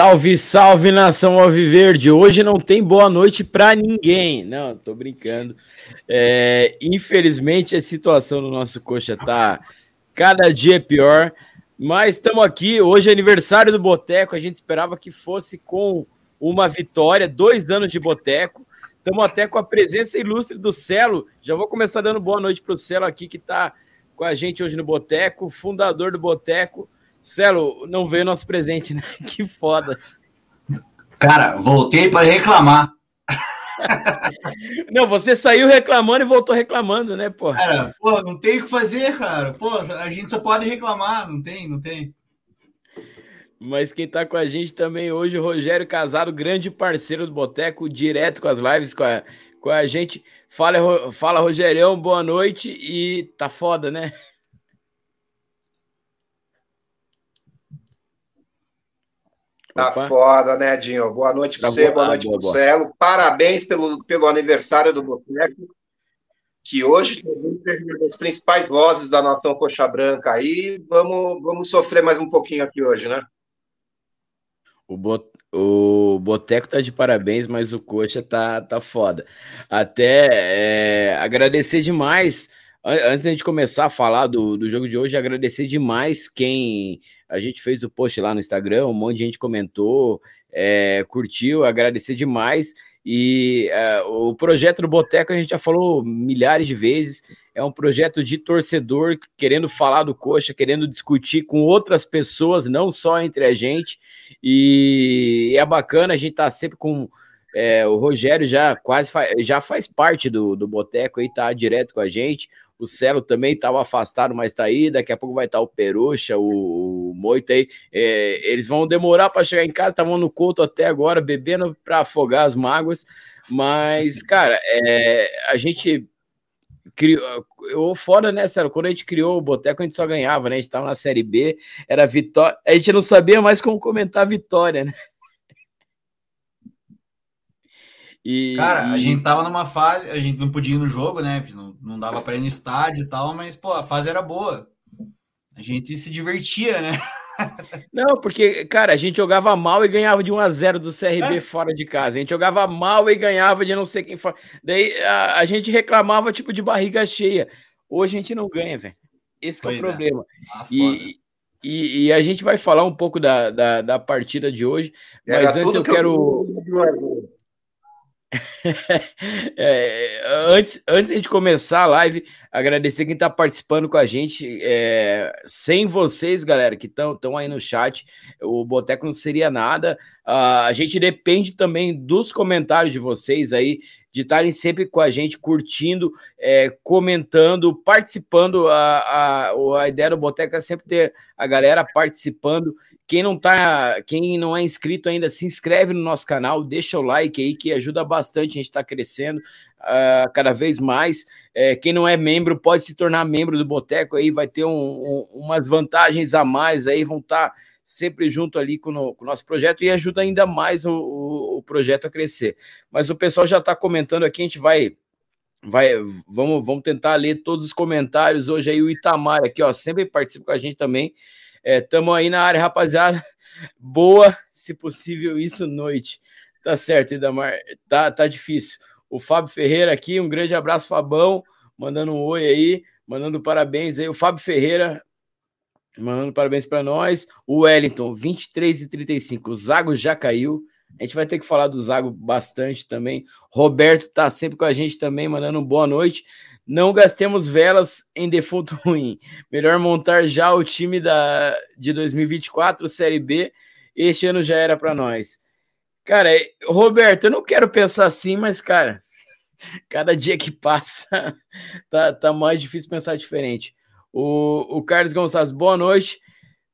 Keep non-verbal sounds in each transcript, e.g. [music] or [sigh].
Salve, salve nação Alviverde! Hoje não tem boa noite para ninguém. Não, tô brincando. É, infelizmente a situação do nosso coxa tá cada dia pior, mas estamos aqui. Hoje é aniversário do Boteco. A gente esperava que fosse com uma vitória, dois anos de Boteco. Estamos até com a presença ilustre do Celo. Já vou começar dando boa noite para o Celo aqui, que está com a gente hoje no Boteco, fundador do Boteco. Celo, não veio nosso presente, né? [laughs] Que foda. Cara, voltei para reclamar. não, você saiu reclamando e voltou reclamando, né, pô? Cara, pô, não tem o que fazer, cara. Pô, a gente só pode reclamar, não tem, não tem. Mas quem tá com a gente também hoje, o Rogério Casado, grande parceiro do Boteco, direto com as lives com a, com a gente. Fala, fala, Rogerião, boa noite e tá foda, né? Tá Opa. foda, né, Dinho? Boa noite para tá você, boa, boa noite para o Celo. Parabéns pelo, pelo aniversário do Boteco, que hoje é uma das principais vozes da nação coxa branca aí. Vamos, vamos sofrer mais um pouquinho aqui hoje, né? O, bot, o Boteco tá de parabéns, mas o Coxa tá, tá foda. Até é, agradecer demais Antes da gente começar a falar do, do jogo de hoje, agradecer demais quem a gente fez o post lá no Instagram, um monte de gente comentou, é, curtiu, agradecer demais. E é, o projeto do Boteco a gente já falou milhares de vezes. É um projeto de torcedor querendo falar do coxa, querendo discutir com outras pessoas, não só entre a gente. E é bacana, a gente tá sempre com. É, o Rogério já quase fa já faz parte do, do Boteco aí, tá direto com a gente. O Celo também estava afastado, mas está aí. Daqui a pouco vai estar tá o Perucha, o, o Moita aí. É, eles vão demorar para chegar em casa, estavam no culto até agora, bebendo para afogar as mágoas. Mas, cara, é, a gente criou. Eu, fora, né, Celo? Quando a gente criou o Boteco, a gente só ganhava, né? A gente estava na Série B, era vitória. A gente não sabia mais como comentar vitória, né? E, Cara, e... a gente tava numa fase, a gente não podia ir no jogo, né? Não, não dava para ir no estádio e tal, mas, pô, a fase era boa. A gente se divertia, né? [laughs] Não, porque, cara, a gente jogava mal e ganhava de 1 a 0 do CRB é. fora de casa. A gente jogava mal e ganhava de não sei quem fora. Daí a, a gente reclamava, tipo, de barriga cheia. Hoje a gente não ganha, velho. Esse é o é. problema. Ah, e, e, e, a gente vai falar um pouco da, da, da partida de hoje, mas antes eu quero. Eu... [laughs] é, antes, antes de começar a live, agradecer quem está participando com a gente. É, sem vocês, galera, que estão aí no chat, o Boteco não seria nada. Uh, a gente depende também dos comentários de vocês aí de estarem sempre com a gente, curtindo, é, comentando, participando. A, a, a ideia do Boteca é sempre ter a galera participando. Quem não tá, quem não é inscrito ainda, se inscreve no nosso canal, deixa o like aí, que ajuda bastante, a gente está crescendo uh, cada vez mais. É, quem não é membro pode se tornar membro do Boteco aí, vai ter um, um, umas vantagens a mais aí, vão estar. Tá sempre junto ali com, no, com o nosso projeto e ajuda ainda mais o, o, o projeto a crescer. Mas o pessoal já está comentando aqui, a gente vai vai vamos, vamos tentar ler todos os comentários. Hoje aí o Itamar aqui ó sempre participa com a gente também. Estamos é, aí na área rapaziada. Boa se possível isso noite. Tá certo Itamar tá tá difícil. O Fábio Ferreira aqui um grande abraço Fabão. Mandando um oi aí mandando parabéns aí. O Fábio Ferreira Mandando parabéns para nós. O Wellington, 23 e 35. O Zago já caiu. A gente vai ter que falar do Zago bastante também. Roberto tá sempre com a gente também, mandando boa noite. Não gastemos velas em defunto [laughs] ruim. Melhor montar já o time da, de 2024, Série B. Este ano já era para nós. Cara, Roberto, eu não quero pensar assim, mas, cara, [laughs] cada dia que passa [laughs] tá, tá mais difícil pensar diferente. O, o Carlos Gonçalves, boa noite.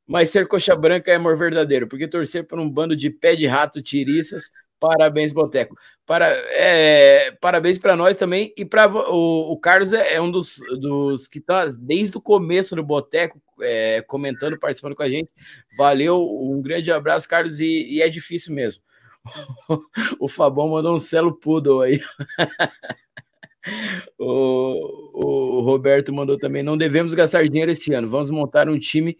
Mas ser coxa branca é amor verdadeiro, porque torcer por um bando de pé de rato tiriças. Parabéns, Boteco. Para, é, parabéns para nós também. E para o, o, Carlos é, é, um dos, dos que está desde o começo do Boteco é, comentando, participando com a gente. Valeu, um grande abraço, Carlos. E, e é difícil mesmo. [laughs] o Fabão mandou um celo poodle aí. [laughs] O, o Roberto mandou também: não devemos gastar dinheiro este ano. Vamos montar um time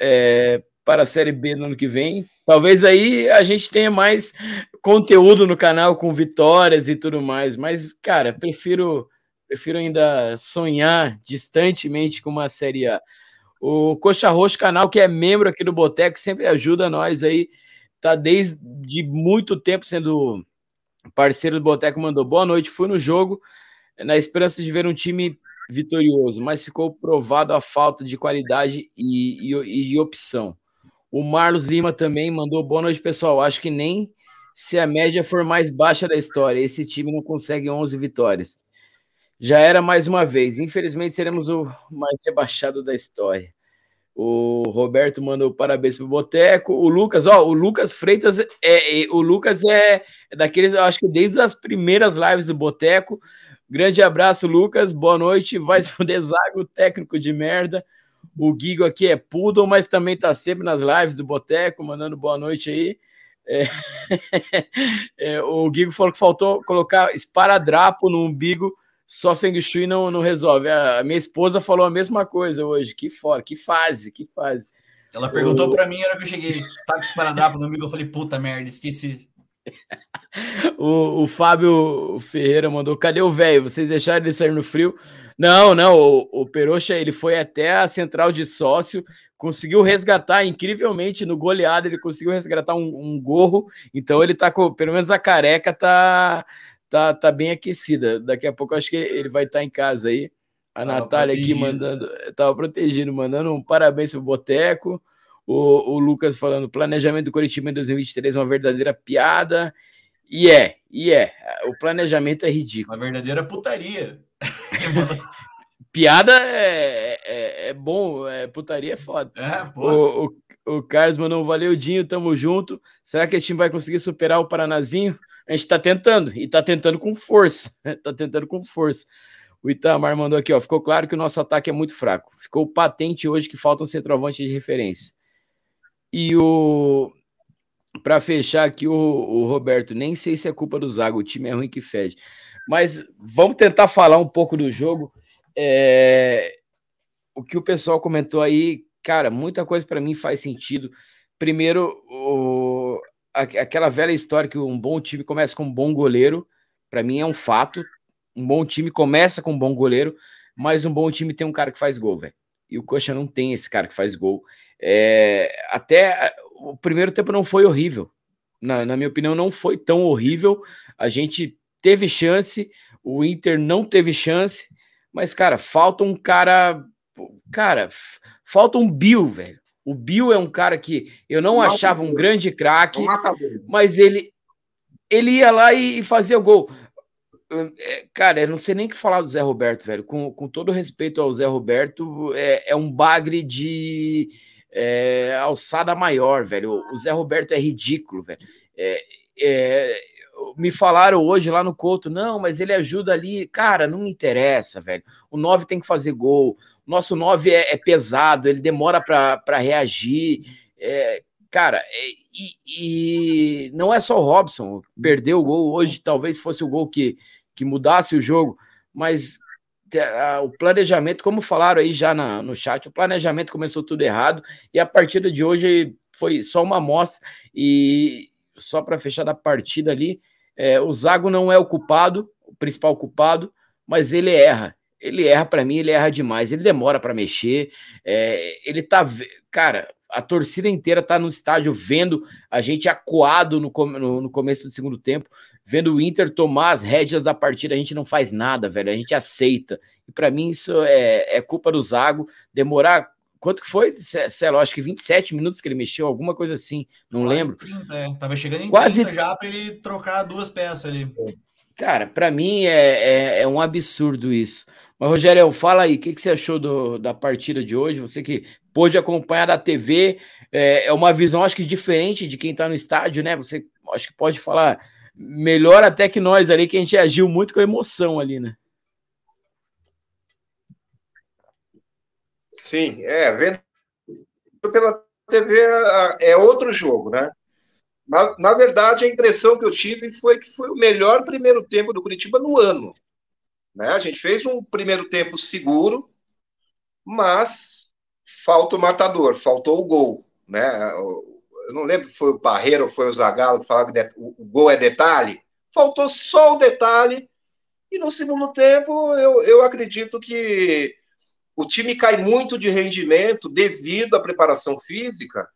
é, para a Série B no ano que vem. Talvez aí a gente tenha mais conteúdo no canal com vitórias e tudo mais, mas, cara, prefiro, prefiro ainda sonhar distantemente com uma Série A. O Coxa Roxo canal, que é membro aqui do Boteco, sempre ajuda nós aí, tá desde muito tempo sendo parceiro do Boteco, mandou boa noite, fui no jogo na esperança de ver um time vitorioso, mas ficou provado a falta de qualidade e, e, e opção. O Marlos Lima também mandou boa noite, pessoal. Acho que nem se a média for mais baixa da história, esse time não consegue 11 vitórias. Já era mais uma vez. Infelizmente, seremos o mais rebaixado da história. O Roberto mandou parabéns pro Boteco. O Lucas, ó, o Lucas Freitas é, é o Lucas é, daqueles, acho que desde as primeiras lives do Boteco. Grande abraço, Lucas. Boa noite. Vai se fuder, Zago, técnico de merda. O Guigo aqui é Poodle, mas também está sempre nas lives do Boteco, mandando boa noite aí. É... [laughs] é, o Guigo falou que faltou colocar esparadrapo no umbigo, só Feng Shui não, não resolve. A minha esposa falou a mesma coisa hoje. Que fora, que fase, que fase. Ela perguntou para mim, era que eu cheguei, tá com esparadrapo no umbigo, eu falei, puta merda, esqueci. [laughs] o, o Fábio Ferreira mandou: cadê o velho? Vocês deixaram ele sair no frio? Não, não, o, o Peroxa ele foi até a central de sócio, conseguiu resgatar incrivelmente no goleado, ele conseguiu resgatar um, um gorro, então ele tá com, pelo menos a careca tá, tá, tá bem aquecida. Daqui a pouco acho que ele vai estar tá em casa aí. A tava Natália protegido. aqui mandando, tava protegido, mandando um parabéns pro Boteco. O, o Lucas falando, planejamento do Curitiba em 2023 é uma verdadeira piada. E é, e é. O planejamento é ridículo. Uma verdadeira putaria. [laughs] Piada é, é, é, bom, é, putaria é foda. É, o, o, o Carlos mandou valeu, Dinho, tamo junto. Será que esse time vai conseguir superar o Paranazinho? A gente tá tentando, e tá tentando com força. [laughs] tá tentando com força. O Itamar mandou aqui, ó. Ficou claro que o nosso ataque é muito fraco. Ficou patente hoje que falta um centroavante de referência. E o. Para fechar aqui, o, o Roberto, nem sei se é culpa do Zago, o time é ruim que fede. Mas vamos tentar falar um pouco do jogo. É... O que o pessoal comentou aí, cara, muita coisa para mim faz sentido. Primeiro, o... aquela velha história que um bom time começa com um bom goleiro, para mim é um fato. Um bom time começa com um bom goleiro, mas um bom time tem um cara que faz gol, velho. E o Coxa não tem esse cara que faz gol. É... Até o primeiro tempo não foi horrível. Na, na minha opinião, não foi tão horrível. A gente teve chance, o Inter não teve chance, mas, cara, falta um cara. Cara, falta um Bill, velho. O Bill é um cara que eu não achava um grande craque, mas ele, ele ia lá e fazia o gol. É, cara, eu não sei nem o que falar do Zé Roberto, velho. Com, com todo respeito ao Zé Roberto, é, é um bagre de é, alçada maior, velho. O Zé Roberto é ridículo, velho. É, é, me falaram hoje lá no Couto, não, mas ele ajuda ali. Cara, não me interessa, velho. O 9 tem que fazer gol. O nosso 9 é, é pesado, ele demora para reagir. É, cara, é, e, e, não é só o Robson. Perdeu o gol hoje, talvez fosse o gol que, que mudasse o jogo, mas o planejamento, como falaram aí já na, no chat, o planejamento começou tudo errado e a partida de hoje foi só uma amostra. E só para fechar da partida ali, é, o Zago não é o culpado, o principal culpado, mas ele erra. Ele erra para mim, ele erra demais. Ele demora para mexer. É, ele tá, cara, a torcida inteira tá no estádio vendo a gente acuado no, no, no, começo do segundo tempo, vendo o Inter tomar as rédeas da partida. A gente não faz nada, velho. A gente aceita. E para mim isso é, é culpa do Zago. Demorar Quanto que foi, Celo? Acho que 27 minutos que ele mexeu, alguma coisa assim, não Quase lembro. 30, é. Tava chegando em Quase... 30 já para ele trocar duas peças ali. Cara, para mim é, é, é, um absurdo isso. Mas, Rogério, fala aí, o que, que você achou do, da partida de hoje? Você que pôde acompanhar da TV, é, é uma visão, acho que diferente de quem está no estádio, né? Você acho que pode falar melhor até que nós ali, que a gente agiu muito com emoção ali, né? Sim, é, vendo pela TV é outro jogo, né? Na, na verdade, a impressão que eu tive foi que foi o melhor primeiro tempo do Curitiba no ano. Né? A gente fez um primeiro tempo seguro, mas falta o matador, faltou o gol. Né? eu não lembro se foi o Parreira ou foi o Zagallo que falava que o, o gol é detalhe. Faltou só o detalhe. E no segundo tempo, eu, eu acredito que o time cai muito de rendimento devido à preparação física.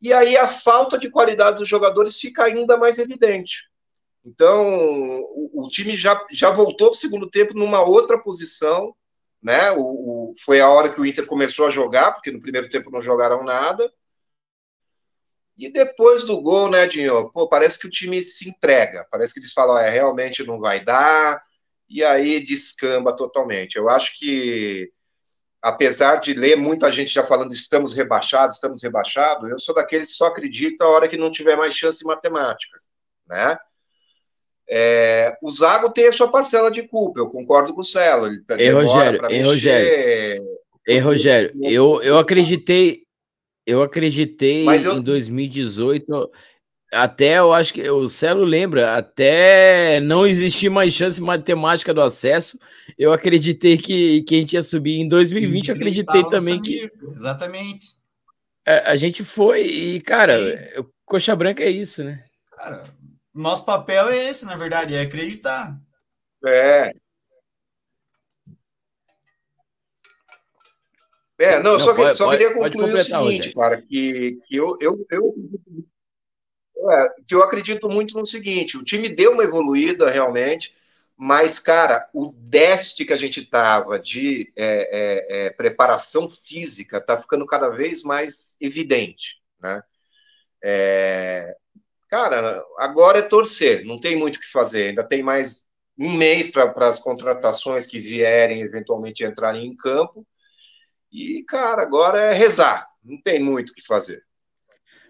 E aí a falta de qualidade dos jogadores fica ainda mais evidente. Então, o, o time já, já voltou para o segundo tempo numa outra posição, né? O, o, foi a hora que o Inter começou a jogar, porque no primeiro tempo não jogaram nada. E depois do gol, né, Dinho? Pô, parece que o time se entrega. Parece que eles falam, é, realmente não vai dar. E aí descamba totalmente. Eu acho que, apesar de ler muita gente já falando estamos rebaixados, estamos rebaixados, eu sou daqueles que só acredita a hora que não tiver mais chance em matemática, né? É, o Zago tem a sua parcela de culpa, eu concordo com o Celo. Ele tá Ei, Rogério, ei, Rogério. Ei, Rogério, eu, eu acreditei, eu acreditei eu... em 2018, até eu acho que o Celo lembra, até não existir mais chance matemática do acesso, eu acreditei que, que a gente ia subir. Em 2020, eu acreditei também que. Exatamente. A, a, gente foi, e, cara, Sim. coxa branca é isso, né? Cara, nosso papel é esse, na verdade, é acreditar. É. É, não, não só, pode, só queria concluir o seguinte, cara, que, que eu, eu, eu, é, que eu acredito muito no seguinte: o time deu uma evoluída realmente, mas, cara, o déficit que a gente tava de é, é, é preparação física tá ficando cada vez mais evidente, né? É, cara, agora é torcer, não tem muito o que fazer, ainda tem mais um mês para as contratações que vierem eventualmente entrarem em campo. E, cara, agora é rezar, não tem muito o que fazer.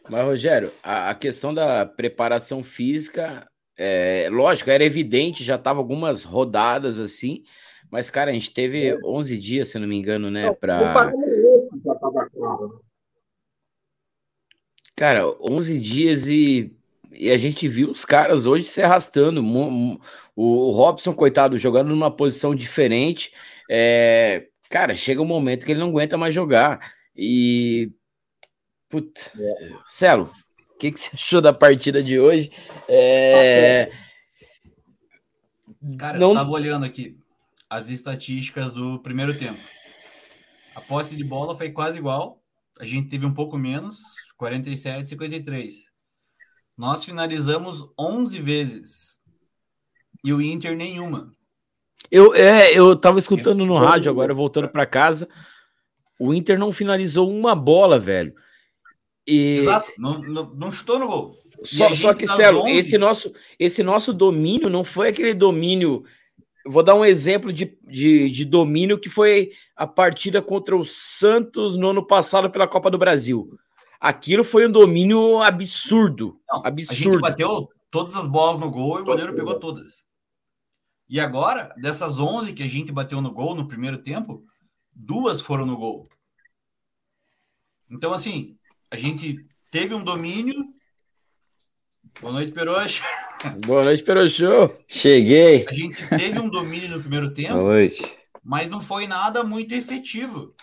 Mas, Rogério, a, a questão da preparação física, é, lógico, era evidente, já tava algumas rodadas assim, mas, cara, a gente teve é. 11 dias, se não me engano, né, para Cara, 11 dias e e a gente viu os caras hoje se arrastando. O Robson, coitado, jogando numa posição diferente. É, cara, chega um momento que ele não aguenta mais jogar. E. Puta. É. Celo, o que, que você [laughs] achou da partida de hoje? É... Cara, não... eu tava olhando aqui as estatísticas do primeiro tempo. A posse de bola foi quase igual. A gente teve um pouco menos, 47 53. Nós finalizamos 11 vezes e o Inter nenhuma. Eu, é, eu tava escutando no rádio agora, voltando para casa. O Inter não finalizou uma bola, velho. E... Exato, não, não, não chutou no gol. Só, só que, Celo, 11... esse nosso, esse nosso domínio não foi aquele domínio. Vou dar um exemplo de, de, de domínio que foi a partida contra o Santos no ano passado pela Copa do Brasil. Aquilo foi um domínio absurdo. Não, absurdo. A gente bateu todas as bolas no gol e o goleiro pegou todas. E agora, dessas 11 que a gente bateu no gol no primeiro tempo, duas foram no gol. Então, assim, a gente teve um domínio. Boa noite, Peroxa. Boa noite, Peroxô. Cheguei. A gente teve um domínio no primeiro tempo, Boa noite. mas não foi nada muito efetivo.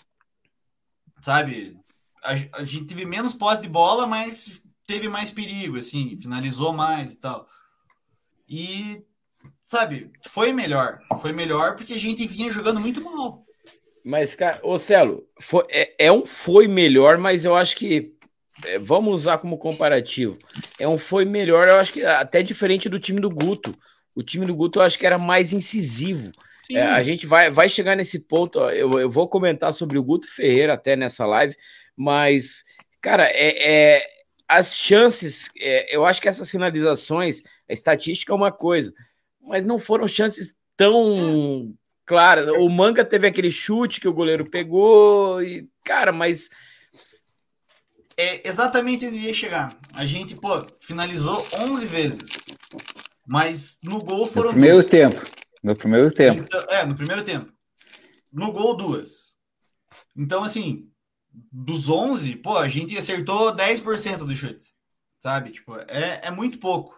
Sabe? a, a gente teve menos posse de bola, mas teve mais perigo, assim, finalizou mais e tal. E, sabe, foi melhor. Foi melhor porque a gente vinha jogando muito mal. Mas, cara, ô Celo, foi, é, é um foi melhor, mas eu acho que. É, vamos usar como comparativo. É um foi melhor, eu acho que até diferente do time do Guto. O time do Guto eu acho que era mais incisivo. É, a gente vai, vai chegar nesse ponto. Eu, eu vou comentar sobre o Guto Ferreira até nessa live, mas, cara, é, é as chances, é, eu acho que essas finalizações, a estatística é uma coisa, mas não foram chances tão claras. O Manga teve aquele chute que o goleiro pegou, e, cara, mas. É exatamente onde ia chegar. A gente, pô, finalizou 11 vezes, mas no gol foram. No primeiro duas. tempo. No primeiro tempo. Então, é, no primeiro tempo. No gol, duas. Então, assim, dos 11, pô, a gente acertou 10% dos chutes, sabe? Tipo, é, é muito pouco.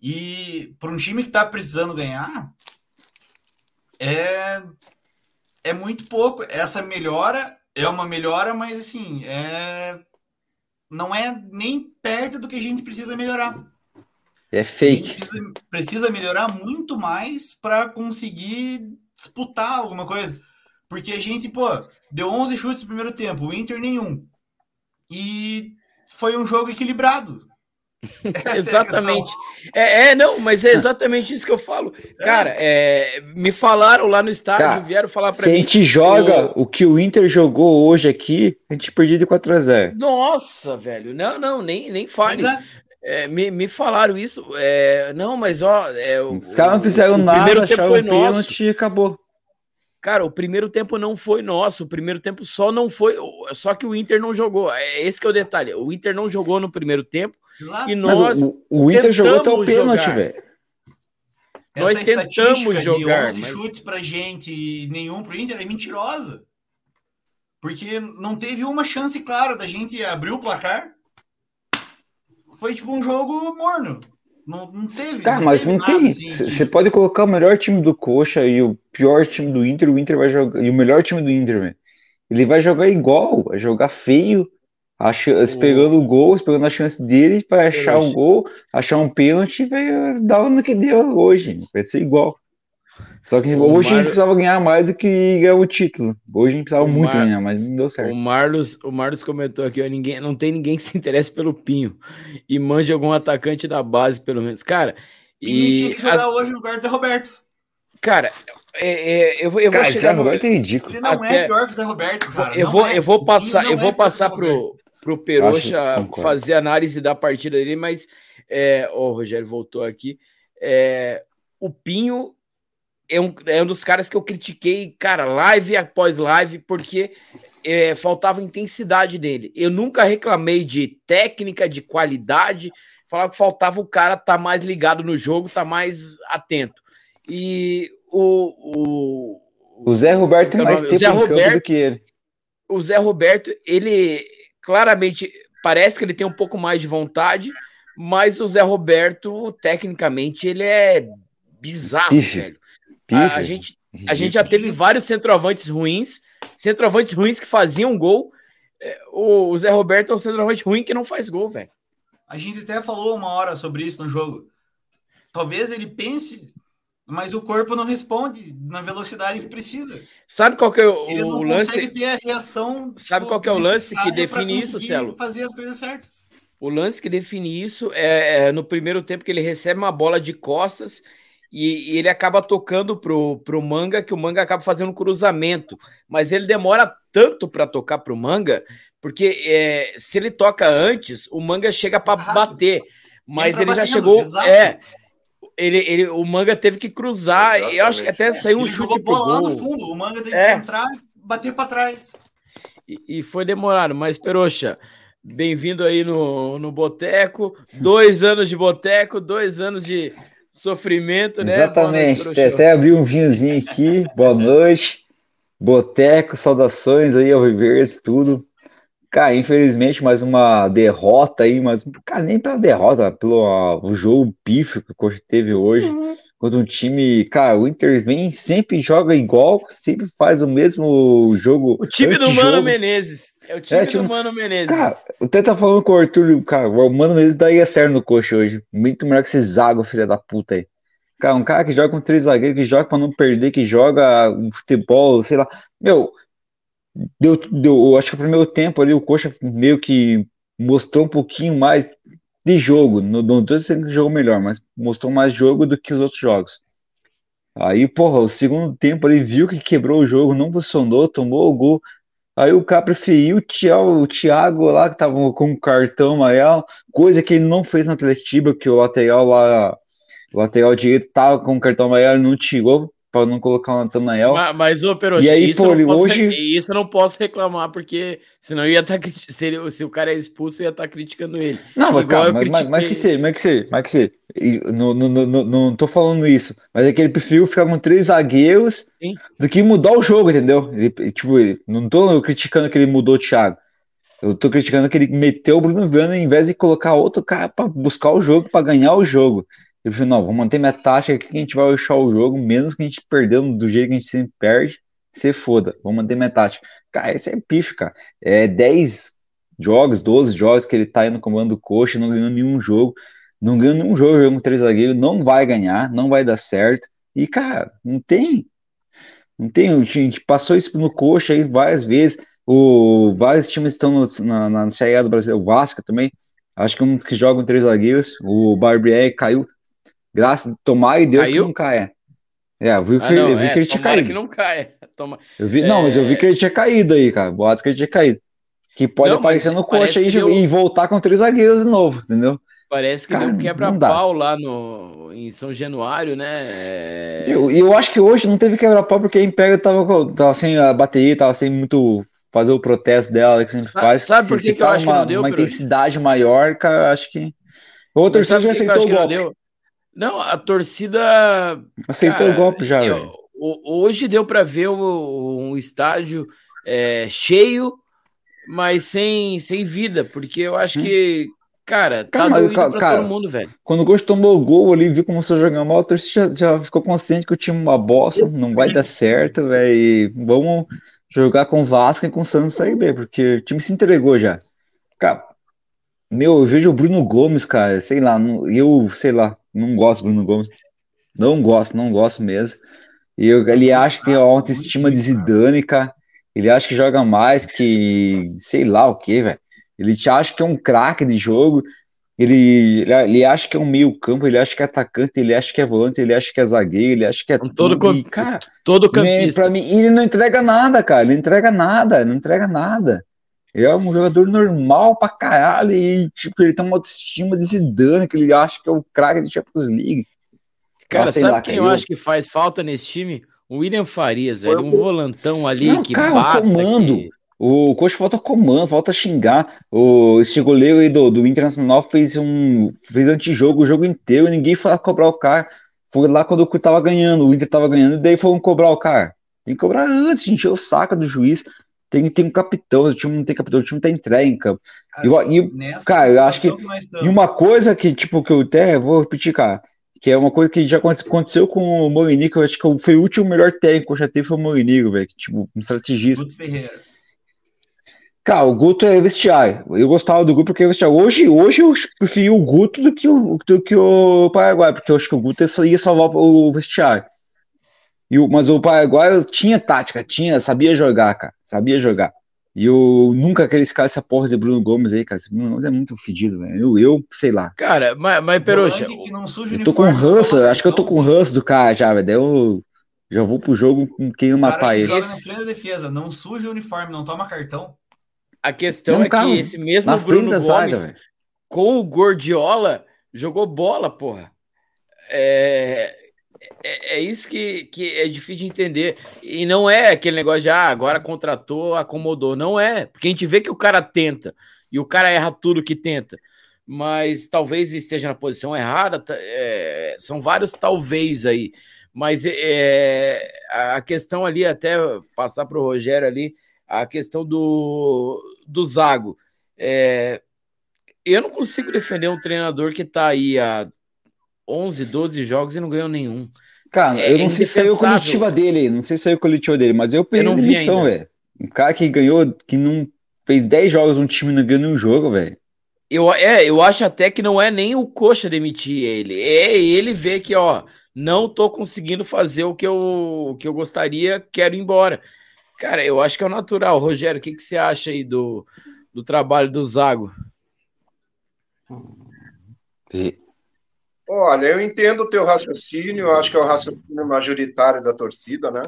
E para um time que tá precisando ganhar, é, é muito pouco. Essa melhora é uma melhora, mas assim, é, não é nem perto do que a gente precisa melhorar. É fake. Precisa, precisa, melhorar muito mais para conseguir disputar alguma coisa. Porque a gente, pô, deu 11 chutes no primeiro tempo, o Inter nenhum. E foi um jogo equilibrado. [laughs] exatamente. É, é, não, mas é exatamente isso que eu falo. Cara, é, me falaram lá no estádio, Cara, vieram falar para mim. Se a gente joga o... o que o Inter jogou hoje aqui, a gente perdeu de 4 a 0 Nossa, velho. Não, não, nem, nem fale. É. é, me, me falaram isso. É, não, mas ó. É, Os caras não fizeram nada, acharam o pênalti e acabou. Cara, o primeiro tempo não foi nosso, o primeiro tempo só não foi, só que o Inter não jogou. É esse que é o detalhe. O Inter não jogou no primeiro tempo Exato. e nós o, o, Inter jogou até o pênalti, velho. Nós tentamos jogar, de 11 mas... chutes pra gente e nenhum pro Inter é mentirosa. Porque não teve uma chance clara da gente abrir o placar. Foi tipo um jogo morno. Não, não teve. Não mas teve não tem. Você assim, pode colocar o melhor time do Coxa e o pior time do Inter, o Inter vai jogar. E o melhor time do Inter. Ele vai jogar igual, vai jogar feio, ach... esperando o gol, esperando a chance dele para achar um gol, achar um pênalti e vai dar no que deu hoje. Vai ser igual. Só que o hoje Mar... a gente precisava ganhar mais do que ganhar o título. Hoje a gente precisava o muito Mar... ganhar, mas não deu certo. O Marlos, o Marlos comentou aqui, ó, ninguém, não tem ninguém que se interesse pelo Pinho e mande algum atacante da base, pelo menos. Cara, e... tinha que jogar as... hoje no lugar do Zé Roberto. Cara, é, é, eu, eu cara, vou chegar Zé Roberto é ridículo. Ele não Até... é pior que o Zé Roberto, cara. Eu vou, é. eu vou passar, eu vou é passar pro, pro Peroxa fazer análise da partida dele, mas é, o Rogério voltou aqui. É, o Pinho é um, é um dos caras que eu critiquei, cara, live após live, porque é, faltava intensidade dele. Eu nunca reclamei de técnica, de qualidade, falava que faltava o cara estar tá mais ligado no jogo, estar tá mais atento. E o. O, o Zé Roberto é mais tempo Zé Roberto, do que ele. O Zé Roberto, ele claramente parece que ele tem um pouco mais de vontade, mas o Zé Roberto, tecnicamente, ele é bizarro, velho. A, a, gente, a gente já teve vários centroavantes ruins, centroavantes ruins que faziam gol. É, o, Zé Roberto é um centroavante ruim que não faz gol, velho. A gente até falou uma hora sobre isso no jogo. Talvez ele pense, mas o corpo não responde na velocidade que precisa. Sabe qual que é o, ele não o lance? ter a reação. Sabe qual que é o lance que define isso, Celo? Fazer as coisas certas. O lance que define isso é, é, no primeiro tempo que ele recebe uma bola de costas e, e, ele acaba tocando pro, pro Manga, que o Manga acaba fazendo um cruzamento, mas ele demora tanto para tocar pro Manga, porque é, se ele toca antes, o Manga chega para bater, mas ele já chegou, exato. é, ele, ele, o Manga teve que cruzar, e eu acho que até saiu um ele chute pro gol. lá no fundo, o Manga teve é. que entrar e bater para trás. E, e, foi demorado, mas Peroxa, bem-vindo aí no, no Boteco, dois anos de Boteco, dois anos de Sofrimento, né? Exatamente. Noite, até abri um vinhozinho aqui. Boa noite. Boteco, saudações aí ao Rivers, tudo. Cara, infelizmente, mais uma derrota aí, mas, cara, nem pela derrota, pelo uh, o jogo pífio que o Coxa teve hoje. Uhum contra um time, cara, o Inter vem sempre joga igual, sempre faz o mesmo jogo. O time do Mano Menezes. É o time, é, time do Mano Menezes. Cara, o Teta tá falando com o Arthur, cara, o Mano Menezes daí é certo no coxa hoje. Muito melhor que esse Zago, filha da puta aí. Cara, um cara que joga com três zagueiros, que joga pra não perder, que joga um futebol, sei lá. Meu, deu, deu, acho que o primeiro tempo ali o Coxa meio que mostrou um pouquinho mais de jogo. Não, não tô dizendo que jogou melhor, mas mostrou mais jogo do que os outros jogos. Aí, porra, o segundo tempo ele viu que quebrou o jogo, não funcionou, tomou o gol. Aí o cara preferiu tirar o Thiago lá, que tava com o cartão amarelo, coisa que ele não fez na Atletiba, que o lateral lá, o lateral direito tava com o cartão amarelo não tirou para não colocar o Natanael. Mas, mas ô, Perotti, e aí, isso, pô, eu hoje... isso eu não posso reclamar, porque senão ia estar tá, se, ele, se o cara é expulso, eu ia estar tá criticando ele. Não, mas, cara, mas, critiquei... mas, que ser, mas que ser, mas que ser. Não, não, não, não tô falando isso, mas é que ele preferiu ficar com três zagueiros Sim. do que mudar o jogo, entendeu? Ele, tipo, ele, não tô criticando que ele mudou o Thiago. Eu tô criticando que ele meteu o Bruno Viana em vez de colocar outro cara para buscar o jogo, para ganhar o jogo. Eu falei, não, vou manter minha tática aqui que a gente vai ruxar o jogo, menos que a gente perdendo do jeito que a gente sempre perde, se foda, vou manter minha tática. Cara, isso é pife, cara. É 10, jogos, 12 jogos que ele tá indo comando do coxa, não ganhou nenhum jogo, não ganhou nenhum jogo jogando três zagueiros, não vai ganhar, não vai dar certo. E, cara, não tem. Não tem, a gente passou isso no coxa aí várias vezes. O, vários times estão no, na, na Série A do Brasil, o Vasco também. Acho que um dos que jogam três zagueiros, o Barbieri caiu. Graças, tomar e Deus caiu? que não caia. É, eu vi, ah, que, não, eu vi é, que ele tinha caído. que não caia. Toma... Eu vi, é... Não, mas eu vi que ele tinha caído aí, cara. Boatos que ele tinha caído. Que pode não, aparecer no coxa aí deu... e voltar com três zagueiros de novo, entendeu? Parece que cara, deu um quebra-pau lá no, em São Januário, né? É... Eu, eu acho que hoje não teve quebra-pau porque a Império tava, tava sem a bateria, tava sem muito fazer o protesto dela que sempre faz. Sabe por que, que eu acho uma, que não deu? Uma intensidade maior, cara, acho que. Outra torcida já aceitou o golpe. Não, a torcida. Aceitou cara, o golpe já, eu, Hoje deu para ver um, um estádio é, cheio, mas sem, sem vida, porque eu acho hum. que, cara, tá doido pra cara, todo mundo, velho. Quando o Gosto tomou o gol ali, viu como você jogar mal, a torcida já, já ficou consciente que o time é uma bosta, não vai dar certo, velho. Vamos jogar com o Vasco e com o Santos sair bem, porque o time se entregou já. Cara, meu, eu vejo o Bruno Gomes, cara, sei lá, eu, sei lá, não gosto do Bruno Gomes. Não gosto, não gosto mesmo. E eu, ele acha que tem a autoestima de Zidane, cara. Ele acha que joga mais que sei lá o que, velho. Ele te acha que é um craque de jogo. Ele, ele acha que é um meio campo, ele acha que é atacante, ele acha que é volante, ele acha que é zagueiro, ele acha que é todo tudo. E, cara, todo campista. Pra mim, ele não entrega nada, cara. Ele não entrega nada, não entrega nada. Ele é um jogador normal pra caralho e, tipo, ele tem uma autoestima de Zidane, que ele acha que é o craque de Champions League. Cara, sabe lá, quem eu acho que faz falta nesse time? O William Farias, velho, um volantão ali não, que cara, bata, comando. Que... O coach falta comando, falta xingar. O, esse goleiro aí do, do Internacional fez um fez antijogo o jogo inteiro e ninguém foi cobrar o cara. Foi lá quando o tava ganhando, o Inter tava ganhando, e daí foram cobrar o cara. Tem que cobrar antes, encher o saco do juiz. Tem, tem um capitão, o time não tem capitão, o time tá entregue em campo. Cara, e, e cara, eu acho que. que e uma coisa que, tipo, que eu até vou repetir, cara, que é uma coisa que já aconteceu com o Molinico, eu acho que foi o último melhor técnico que eu já teve foi o Molinico, velho, tipo, um estrategista. Guto Ferreira. Cara, o Guto é vestiário. Eu gostava do Guto porque é vestiário. Hoje, hoje eu preferi o Guto do que o, do que o Paraguai, porque eu acho que o Guto ia salvar o vestiário. E o, mas o Paraguai tinha tática, tinha, sabia jogar, cara, sabia jogar. E eu nunca queria ficar essa porra de Bruno Gomes aí, cara. Esse Bruno Gomes é muito fedido, velho. Eu, eu, sei lá. Cara, mas, mas Peroxa. Eu tô com ranço, acho que eu tô com ranço do cara já, velho. Eu já vou pro jogo com quem eu matar ele. Joga na frente da defesa, não suja o uniforme, não toma cartão. A questão não, é que esse mesmo Bruno Gomes, zaga, com o Gordiola, jogou bola, porra. É, é, é, isso que, que é difícil de entender. E não é aquele negócio de ah, agora contratou, acomodou. Não é. Porque a gente vê que o cara tenta e o cara erra tudo que tenta. Mas talvez esteja na posição errada. É, são vários talvez aí. Mas é, a questão ali, até passar para o Rogério ali, a questão do, do Zago. É, eu não consigo defender um treinador que está aí há 11, 12 jogos e não ganhou nenhum. Cara, é, eu não sei se saiu a coletiva dele, não sei se saiu a coletiva dele, mas eu perdi a demissão, velho. Um cara que ganhou, que não fez 10 jogos um time não ganhou nenhum jogo, velho. Eu, é, eu acho até que não é nem o Coxa demitir ele. É ele ver que, ó, não tô conseguindo fazer o que eu, o que eu gostaria, quero ir embora. Cara, eu acho que é o natural. Rogério, o que, que você acha aí do, do trabalho do Zago? E Olha, eu entendo o teu raciocínio, eu acho que é o raciocínio majoritário da torcida, né?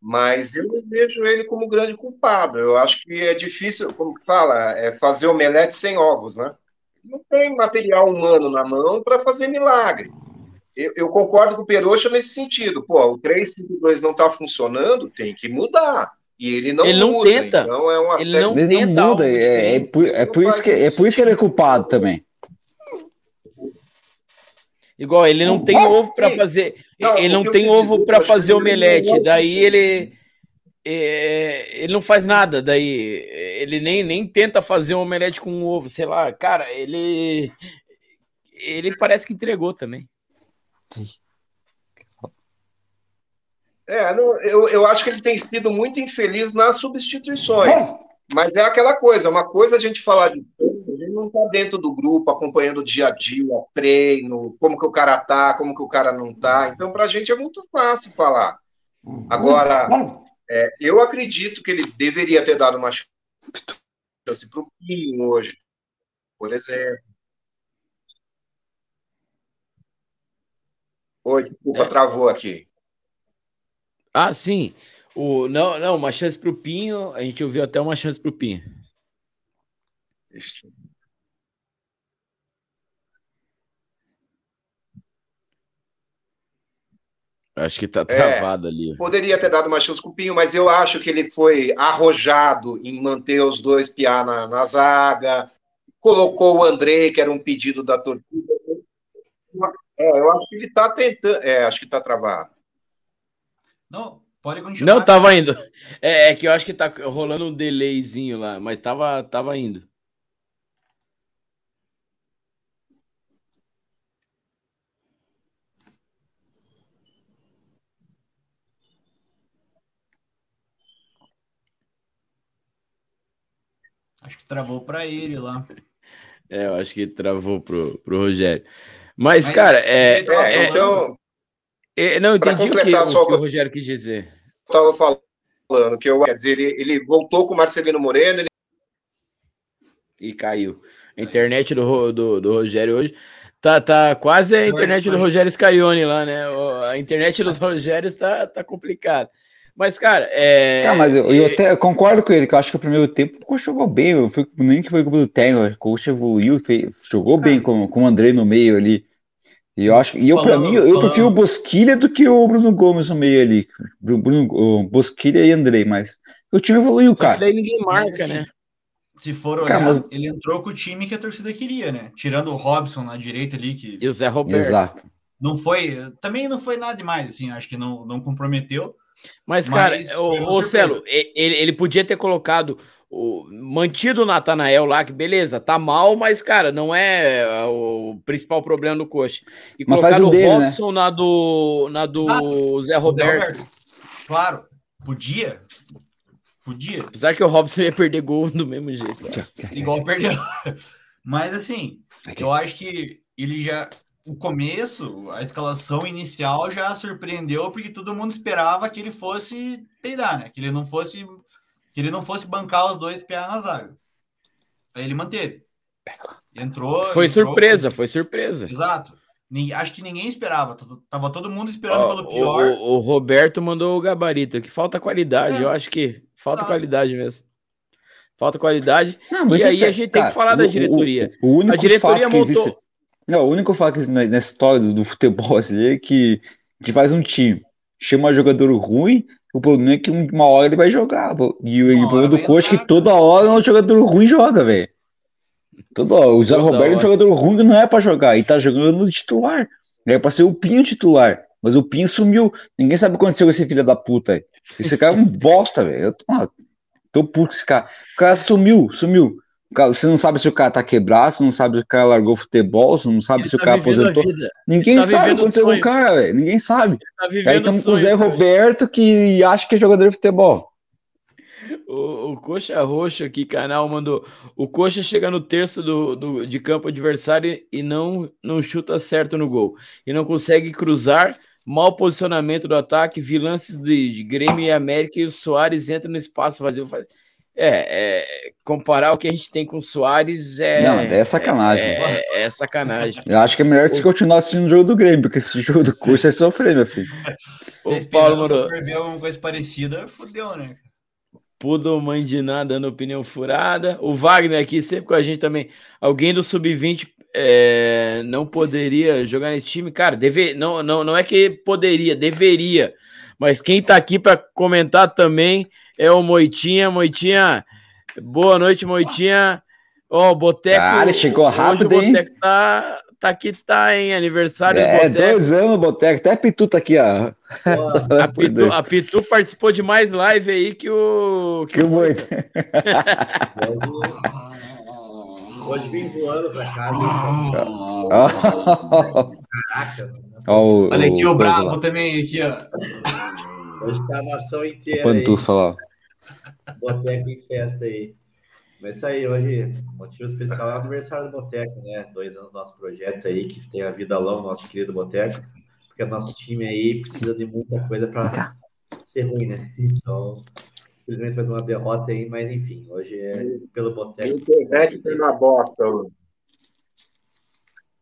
Mas eu não vejo ele como grande culpado. Eu acho que é difícil, como fala, é fazer omelete sem ovos, né? Não tem material humano na mão para fazer milagre. Eu, eu, concordo com o Peroxa nesse sentido. Pô, o 352 não está funcionando, tem que mudar. E ele não, ele não muda, tenta. Então é um ele não, ele não muda. É, é, por, é, por isso que, é por isso que ele é culpado também. Igual, ele não tem ovo para fazer. Não, ele não tem ovo para fazer omelete. Daí ele. É, ele não faz nada, daí ele nem, nem tenta fazer um omelete com um ovo, sei lá, cara, ele ele parece que entregou também. É, não, eu, eu acho que ele tem sido muito infeliz nas substituições. Mas é aquela coisa, uma coisa a gente falar de não está dentro do grupo, acompanhando o dia a dia, treino, como que o cara tá, como que o cara não tá. Então, para a gente é muito fácil falar. Agora, é, eu acredito que ele deveria ter dado uma chance para o Pinho hoje, por exemplo. Oi, desculpa, é. travou aqui. Ah, sim. O, não, não, uma chance para o Pinho, a gente ouviu até uma chance para o Pinho. Acho que tá é, travado é, ali. Poderia ter dado uma chance com o Pinho, mas eu acho que ele foi arrojado em manter os dois piá na, na zaga, colocou o André, que era um pedido da torcida. É, eu acho que ele tá tentando. É, acho que tá travado. Não, pode continuar. Não, tava indo. É, é, que eu acho que tá rolando um delayzinho lá, mas tava, tava indo. Acho que travou para ele lá. É, eu acho que travou pro, pro Rogério. Mas, Mas cara, é, é, então. É, não, entendi o que, o que o Rogério quis dizer. Eu estava falando que eu quer dizer, ele, ele voltou com o Marcelino Moreno. Ele... E caiu. A internet do, do, do Rogério hoje tá, tá quase a internet do Rogério Scarione lá, né? A internet dos [laughs] Rogérios tá, tá complicada. Mas, cara, é. Tá, mas eu, eu até concordo com ele, que eu acho que o primeiro tempo o Coach jogou bem. Eu fui, nem que foi o do técnico, o Coach evoluiu, fez, jogou bem com, com o André no meio ali. E eu acho e eu, para mim, eu, eu prefiro o Bosquilha do que o Bruno Gomes no meio ali. Bruno, o Bosquilha e André, mas o time evoluiu, cara. Daí ninguém marca, mas, assim, né? Se for olhar, cara, mas... ele entrou com o time que a torcida queria, né? Tirando o Robson na direita ali. Que e o Zé Roberto. Exato. Não foi. Também não foi nada demais, assim, acho que não, não comprometeu. Mas, cara, Mas, o, o Celo, ele, ele podia ter colocado o, mantido o Natanael lá, que beleza, tá mal, mas, cara, não é, é o principal problema do coxa. E mas colocado o dele, né? Robson né? na do, na do ah, Zé, Roberto. Zé Roberto. Claro, podia. Podia. Apesar que o Robson ia perder gol [laughs] do mesmo jeito. Igual perdeu. Mas, assim, eu acho que ele já o começo, a escalação inicial já surpreendeu porque todo mundo esperava que ele fosse peidar, né? Que ele não fosse que ele não fosse bancar os dois PA na zaga. Aí ele manteve. Entrou. Foi entrou, surpresa, foi surpresa. Exato. Acho que ninguém esperava. Tava todo mundo esperando oh, pelo pior. O, o, Roberto mandou o gabarito, que falta qualidade. É. Eu acho que falta Exato. qualidade mesmo. Falta qualidade. Não, e aí é, a gente cara, tem que falar da diretoria. O, o, único a diretoria montou. Existe não, o único fato que nessa história do, do futebol [laughs] assim, é que, que faz um time, chama um jogador ruim, o problema é que uma hora ele vai jogar. E o problema do coach é que toda hora um jogador ruim joga, velho. Toda hora. O Zé Roberto é um jogador ruim que não é pra jogar, e tá jogando no titular. É pra ser o Pinho titular. Mas o Pinho sumiu. Ninguém sabe o que aconteceu com esse filho da puta. Esse cara é um [laughs] bosta, velho. Eu tô, tô puto com esse cara. O cara sumiu, sumiu. Você não sabe se o cara tá quebrado, você não sabe se o cara largou futebol, você não sabe ele se tá o cara aposentou. Ninguém tá sabe o que aconteceu com o cara, velho. Ninguém sabe. Tá Aí estamos com o Zé Roberto que acha que é jogador de futebol. O, o Coxa Roxo aqui, canal, mandou. O Coxa chega no terço do, do, de campo adversário e não, não chuta certo no gol. E não consegue cruzar. Mal posicionamento do ataque, vilances de, de Grêmio e América e o Soares entra no espaço vazio. Faz... É, é, comparar o que a gente tem com o Soares é. Não, é sacanagem. É, é, é, sacanagem. Eu acho que é melhor você continuar assistindo o jogo do Grêmio, porque esse jogo do curso é sofrer, meu filho. o Paulo Moro. Se ver alguma coisa parecida, fodeu, né? Pudo mãe de nada dando opinião furada. O Wagner aqui, sempre com a gente também. Alguém do Sub-20 é, não poderia jogar nesse time? Cara, deve, não, não, não é que poderia, deveria. Mas quem tá aqui para comentar também é o Moitinha. Moitinha, boa noite, Moitinha. Ó, oh, Boteco. Cara, chegou rápido, hoje o Boteco tá, tá aqui, tá, hein? Aniversário é, do Boteco. É, dois anos, Boteco. Até a Pitu tá aqui, ó. a, Pitu, a Pitu participou de mais live aí que o. Que, que o Moito. [laughs] [laughs] Pode vir voando pra casa. Caraca. Oh, Olha aqui o, o Brabo também, aqui, ó. Hoje tá a nação inteira. Pantufa lá. Boteco em festa aí. Mas isso aí, hoje, motivo especial é o aniversário do Boteco, né? Dois anos do nosso projeto aí, que tem a vida longa, nosso querido Boteco, porque nosso time aí precisa de muita coisa para ser ruim, né? Então, infelizmente faz uma derrota aí, mas enfim, hoje é pelo Boteco. Internet na bosta,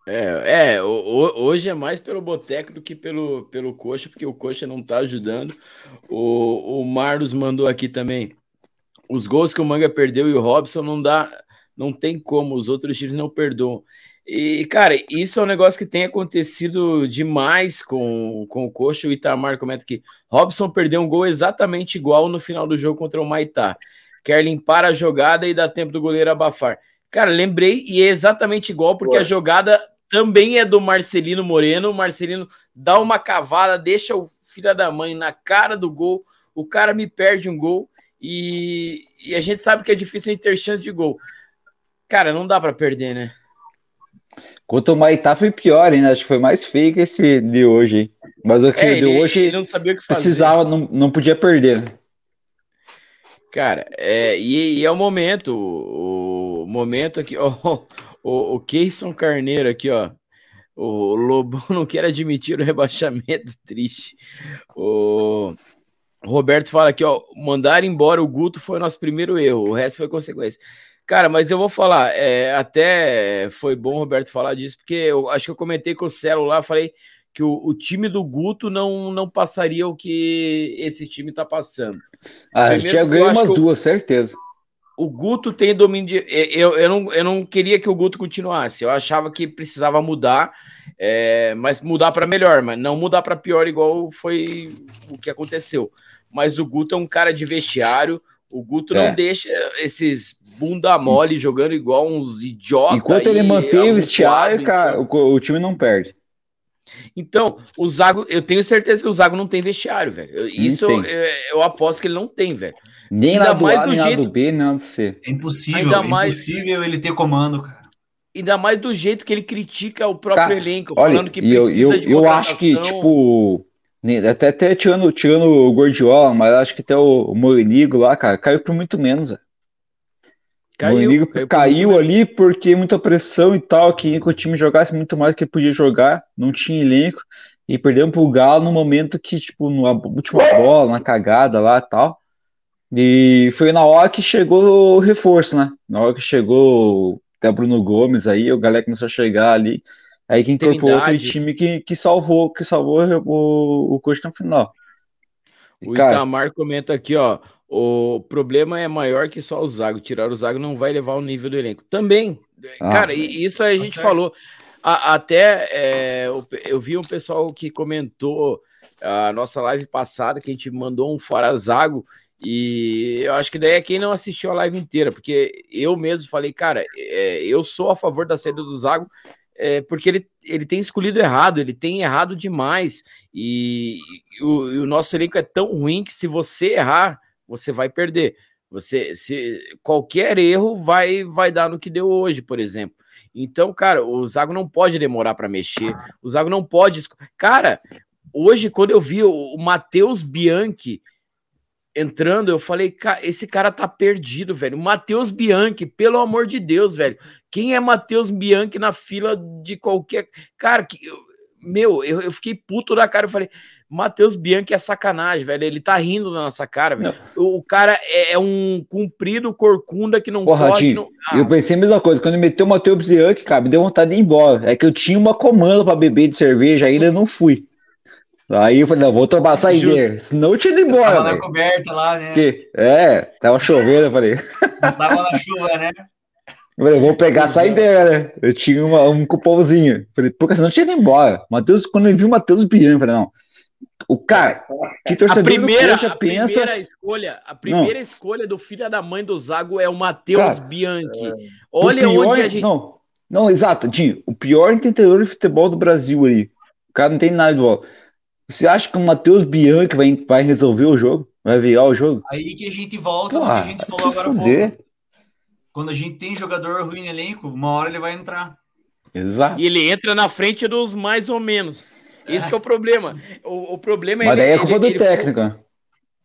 é, é, hoje é mais pelo Boteco do que pelo, pelo Coxa, porque o Coxa não tá ajudando. O, o Marlos mandou aqui também. Os gols que o Manga perdeu e o Robson não dá, não tem como, os outros times não perdoam. E, cara, isso é um negócio que tem acontecido demais com, com o Coxa. O Itamar comenta que Robson perdeu um gol exatamente igual no final do jogo contra o Maitá. Quer limpar a jogada e dá tempo do goleiro abafar. Cara, lembrei e é exatamente igual, porque a jogada também é do Marcelino Moreno. O Marcelino dá uma cavada, deixa o filho da mãe na cara do gol. O cara me perde um gol e, e a gente sabe que é difícil ter chance de gol. Cara, não dá para perder, né? Quanto o Maitá foi pior, hein? Acho que foi mais feio que esse de hoje, hein? Mas o que é, de ele, hoje ele não sabia o que fazer. precisava, não, não podia perder. Cara, é, e, e, é o momento, o, o momento aqui, [laughs] ó, o, o Keyson Carneiro aqui, ó. O Lobão [laughs] não quer admitir o rebaixamento, [laughs] triste. O Roberto fala aqui, ó. Mandar embora o Guto foi o nosso primeiro erro, o resto foi consequência. Cara, mas eu vou falar, é, até foi bom, Roberto, falar disso, porque eu acho que eu comentei com o Celo lá, falei que o, o, time do Guto não, não passaria o que esse time tá passando. Ah, a gente já ganhou umas duas, certeza o Guto tem domínio de. Eu, eu, não, eu não queria que o Guto continuasse. Eu achava que precisava mudar, é, mas mudar para melhor, mas não mudar para pior, igual foi o que aconteceu. Mas o Guto é um cara de vestiário. O Guto é. não deixa esses bunda mole jogando igual uns idiotas. Enquanto ele mantém o vestiário, cara, o, o time não perde. Então, o Zago, eu tenho certeza que o Zago não tem vestiário, velho. Isso eu, eu, aposto que ele não tem, velho. Nem Ainda lá do mais A, do nem jeito... do B, nem lá do C. É impossível, Ainda é mais... impossível ele ter comando, cara. Ainda mais do jeito que ele critica o próprio cara, elenco, olha, falando que precisa eu, eu, de Eu acho que, tipo, até, até tirando, tirando o Gordiola, mas acho que até o, o Morinigo lá, cara, caiu por muito menos, velho. Caiu, caiu, caiu ali porque muita pressão e tal, que o time jogasse muito mais do que podia jogar, não tinha elenco, e perdemos pro Galo no momento que, tipo, na última bola, na cagada lá e tal. E foi na hora que chegou o reforço, né? Na hora que chegou até Bruno Gomes aí, o galera começou a chegar ali. Aí que incorporou aquele time que, que salvou, que salvou o, o coach no final. o cara, Itamar comenta aqui, ó. O problema é maior que só o Zago. Tirar o Zago não vai levar o nível do elenco. Também, ah, cara, isso a gente tá falou. A, até é, eu, eu, vi um pessoal que comentou a nossa live passada que a gente mandou um fora Zago e eu acho que daí é quem não assistiu a live inteira, porque eu mesmo falei, cara, é, eu sou a favor da saída do Zago, é, porque ele, ele tem escolhido errado, ele tem errado demais, e, e, o, e, o, nosso elenco é tão ruim que se você errar, você vai perder. Você, se qualquer erro vai vai dar no que deu hoje, por exemplo. Então, cara, o Zago não pode demorar para mexer. O Zago não pode. Cara, hoje quando eu vi o, Matheus Bianchi entrando, eu falei, esse cara tá perdido, velho. Matheus Bianchi, pelo amor de Deus, velho. Quem é Matheus Bianchi na fila de qualquer. Cara, que. Meu, eu, eu fiquei puto da cara. Eu falei, Matheus Bianchi é sacanagem, velho. Ele tá rindo na nossa cara, velho. O, o, cara é, é, um cumprido corcunda que não Porra, pode. Não... Ah. Eu pensei a mesma coisa. Quando ele meteu o Matheus Bianchi, cara, me deu vontade de ir embora. É que eu tinha uma comanda para beber de cerveja, ainda não fui. Aí eu falei, não, vou tomar saideira. Senão eu tinha ido embora. Tava na coberta lá, né? Que, é, tava chovendo, eu falei. Não tava na chuva, né? Eu falei, vou pegar a saideira, né? Eu tinha uma, um cupomzinho. Falei, porque senão eu tinha ido embora. Matheus, quando eu vi o Matheus Bianco, eu falei, não. O cara, que torcedor a primeira, do a pensa... primeira escolha, a primeira não. escolha do filho da mãe do Zago é o Matheus Bianchi. É... Olha pior, onde a gente. Não, não, exato, Dinho. O pior entendedor de futebol do Brasil aí. O cara não tem nada de bola. Você acha que o Matheus Bianchi vai, vai resolver o jogo? Vai virar o jogo? Aí que a gente volta Pô, que a gente falou agora pouco. Quando a gente tem jogador ruim no elenco, uma hora ele vai entrar. Exato. E ele entra na frente dos mais ou menos. Esse é, é o problema. O, o problema é. Mas daí é culpa ele, do ele técnico. Ficou,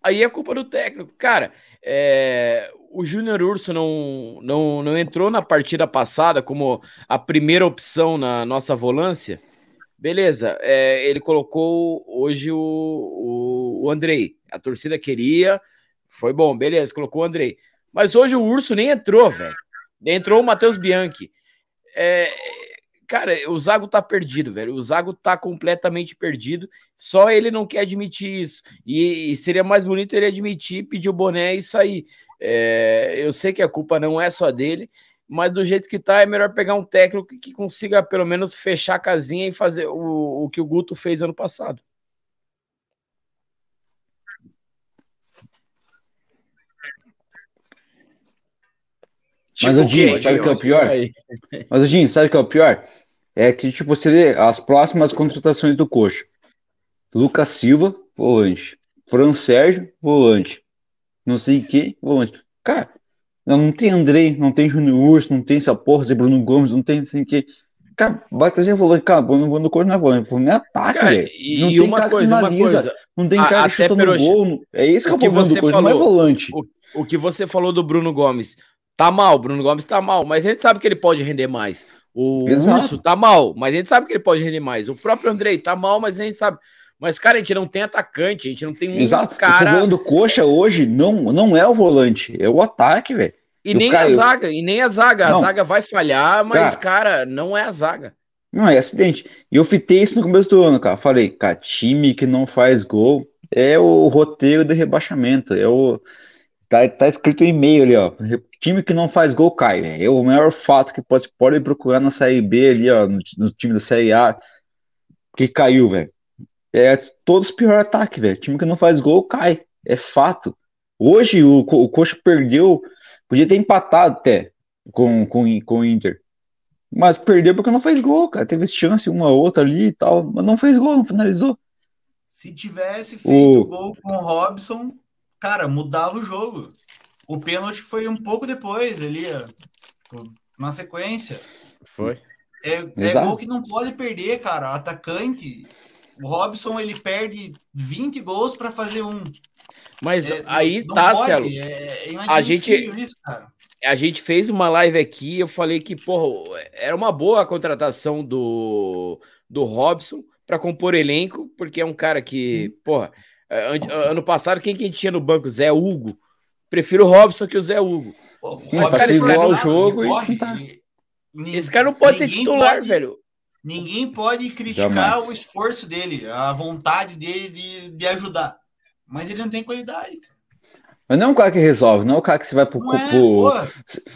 aí é culpa do técnico. Cara, é, o Júnior Urso não, não, não entrou na partida passada como a primeira opção na nossa volância. Beleza, é, ele colocou hoje o, o, o, Andrei. A torcida queria, foi bom, beleza, colocou o Andrei. Mas hoje o Urso nem entrou, velho. Entrou o Matheus Bianchi. É, cara, o Zago tá perdido, velho. O Zago tá completamente perdido. Só ele não quer admitir isso. E, e seria mais bonito ele admitir, pedir o boné e sair. É, eu sei que a culpa não é só dele, mas do jeito que tá, é melhor pegar um técnico que consiga pelo menos fechar a casinha e fazer o, o que o Guto fez ano passado. Mas o Dinho, sabe o que é o pior? Mas o Dinho, sabe o que é o pior? É que, tipo, você vê as próximas contratações do Coxa. Lucas Silva, volante. Fran Sérgio, volante não sei quem, volante. Cara, não tem Andrei, não tem Júnior Urso, não tem essa porra, de Bruno Gomes, não tem assim que. Cara, vai trazer volante, cara, Bruno, Bruno Corno não é volante, por mim é ataque, velho. Não e tem uma cara coisa, que finaliza, coisa, não tem cara a, chutando no gol. É isso que é o problema do Corno, não é volante. O, o que você falou do Bruno Gomes, tá mal, Bruno Gomes tá mal, mas a gente sabe que ele pode render mais. O Exato. Urso tá mal, mas a gente sabe que ele pode render mais. O próprio Andrei tá mal, mas a gente sabe. Mas, cara, a gente não tem atacante, a gente não tem um Exato. cara. O problema do Coxa hoje não, não é o volante, é o ataque, velho. E nem a zaga, e nem a zaga. Não. A zaga vai falhar, mas, cara, cara, não é a zaga. Não, é acidente. E eu fitei isso no começo do ano, cara. Falei, cara, time que não faz gol é o roteiro de rebaixamento. É o. Tá, tá escrito em e-mail ali, ó. Time que não faz gol cai. Véio. É o maior fato que pode, pode procurar na Série B ali, ó, no, no time da Série A, que caiu, velho é todos pior ataque, velho. Time que não faz gol cai. É fato. Hoje o, o Coxa perdeu, podia ter empatado até com, com, com o Inter. Mas perdeu porque não fez gol, cara. Teve chance uma outra ali e tal, mas não fez gol, não finalizou. Se tivesse feito o... gol com o Robson, cara, mudava o jogo. O pênalti foi um pouco depois ali, na sequência. Foi. É, é gol que não pode perder, cara. Atacante o Robson ele perde 20 gols para fazer um. Mas é, aí não, tá, Celo. É, é a gente isso, A gente fez uma live aqui, eu falei que, porra, era uma boa a contratação do, do Robson para compor elenco, porque é um cara que, hum. porra, ano passado quem que a gente tinha no banco? Zé Hugo. Prefiro o Robson que o Zé Hugo. Pô, Mas, cara, esse cara, o jogo corre, e... Tá. Esse cara não pode ser titular, pode... velho. Ninguém pode criticar Jamais. o esforço dele, a vontade dele de, de ajudar. Mas ele não tem qualidade. Mas não é um cara que resolve, não é o cara que você vai pro. Não, é, pro...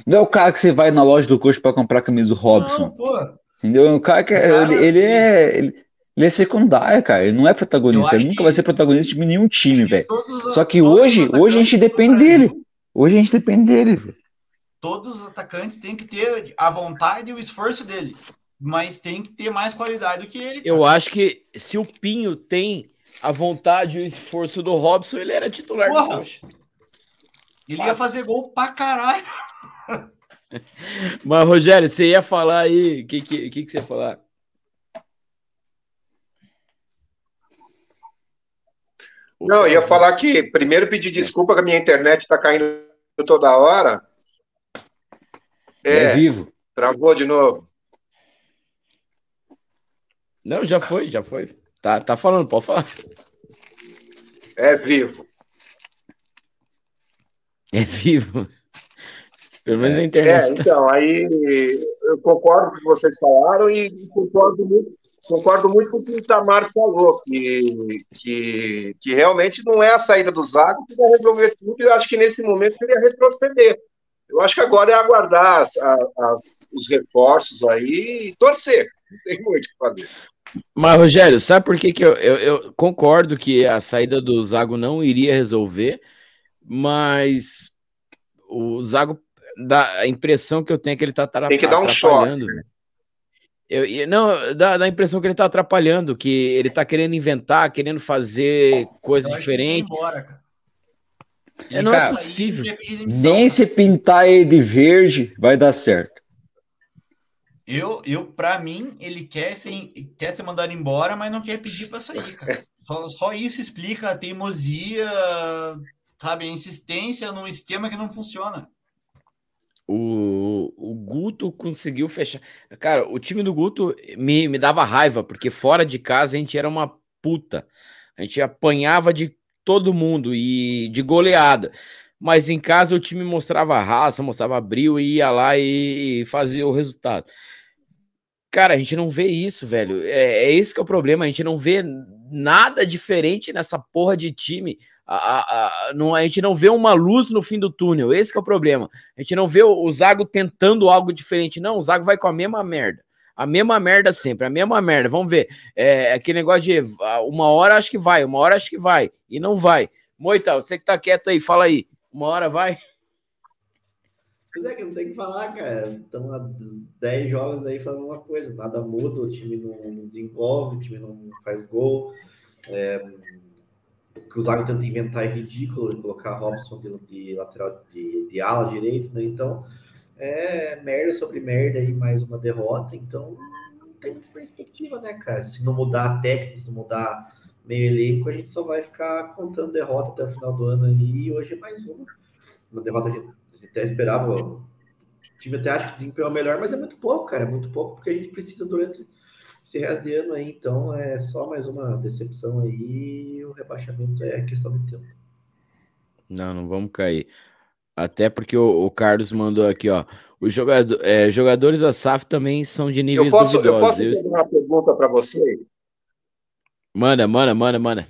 não é o cara que você vai na loja do coach para comprar a camisa do Robson. Não, pô. Entendeu? É um cara que. Cara, ele, ele é. Ele, ele, é secundário, cara. Ele não é protagonista. Ele nunca vai ser protagonista de nenhum time, velho. Só que hoje, hoje a gente depende dele. Hoje a gente depende dele, velho. Todos os atacantes têm que ter a vontade e o esforço dele mas tem que ter mais qualidade do que ele. Cara. Eu acho que se o Pinho tem a vontade e o esforço do Robson, ele era titular Porra, do. Ele Fácil. ia fazer gol pra caralho. [laughs] Mas, Rogério, você ia falar aí. O que, que, que, que você ia falar? Não, eu ia falar que primeiro pedir desculpa que a minha internet está caindo toda hora. É, é vivo. Travou de novo. Não, já foi, já foi. Tá, tá falando, pode falar. É vivo. É vivo. Pelo menos na internet. É, então, aí eu concordo com o que vocês falaram e concordo muito, concordo muito com o que o Tamar falou, que, que, que realmente não é a saída do Zago que vai resolver tudo, e eu acho que nesse momento ele ia retroceder. Eu acho que agora é aguardar as, as, os reforços aí e torcer. Não tem muito o que fazer. Mas, Rogério, sabe por que, que eu, eu, eu, concordo que a saída do Zago não iria resolver, mas o Zago dá a impressão que eu tenho é que ele tá atrapalhando. Tem que dar um choque. Eu, não, dá, dá a impressão que ele tá atrapalhando, que ele tá querendo inventar, querendo fazer coisa diferente. É, não é cara, é possível. Nem se pintar ele de verde vai dar certo. Eu, eu para mim, ele quer ser, quer ser mandado embora, mas não quer pedir para sair, cara. Só, só isso explica a teimosia, sabe, a insistência num esquema que não funciona. O, o Guto conseguiu fechar. Cara, o time do Guto me, me dava raiva, porque fora de casa a gente era uma puta. A gente apanhava de todo mundo e de goleada. Mas em casa o time mostrava raça, mostrava brilho e ia lá e, e fazia o resultado. Cara, a gente não vê isso, velho. É, é esse que é o problema. A gente não vê nada diferente nessa porra de time. A, a, não, a gente não vê uma luz no fim do túnel. Esse é o problema. A gente não vê o, o Zago tentando algo diferente. Não, o Zago vai com a mesma merda. A mesma merda sempre, a mesma merda. Vamos ver. É, aquele negócio de uma hora acho que vai, uma hora acho que vai. E não vai. Moita, você que tá quieto aí, fala aí. Uma hora vai. Pois é que não tem que falar, cara. Estamos há 10 jogos aí falando uma coisa, nada muda, o time não desenvolve, o time não faz gol. É, que o Zago tenta inventar é ridículo, colocar Robson de, de lateral de, de, ala direito, né? Então, é merda sobre merda aí, mais uma derrota. Então, não tem muita perspectiva, né, cara? Se não mudar a técnica, se mudar meio elenco, a gente só vai ficar contando derrota até o final do ano ali. E hoje é mais uma. Uma derrota que até esperava. O time até acha que desempenhou melhor, mas é muito pouco, cara. É muito pouco porque a gente precisa durante esse resto de ano aí. Então é só mais uma decepção aí. O rebaixamento é questão de tempo. Não, não vamos cair. Até porque o, o Carlos mandou aqui, ó. Os jogador, é, jogadores da SAF também são de níveis eu posso, duvidosos. Eu posso fazer uma pergunta para você? Manda, manda, manda, manda.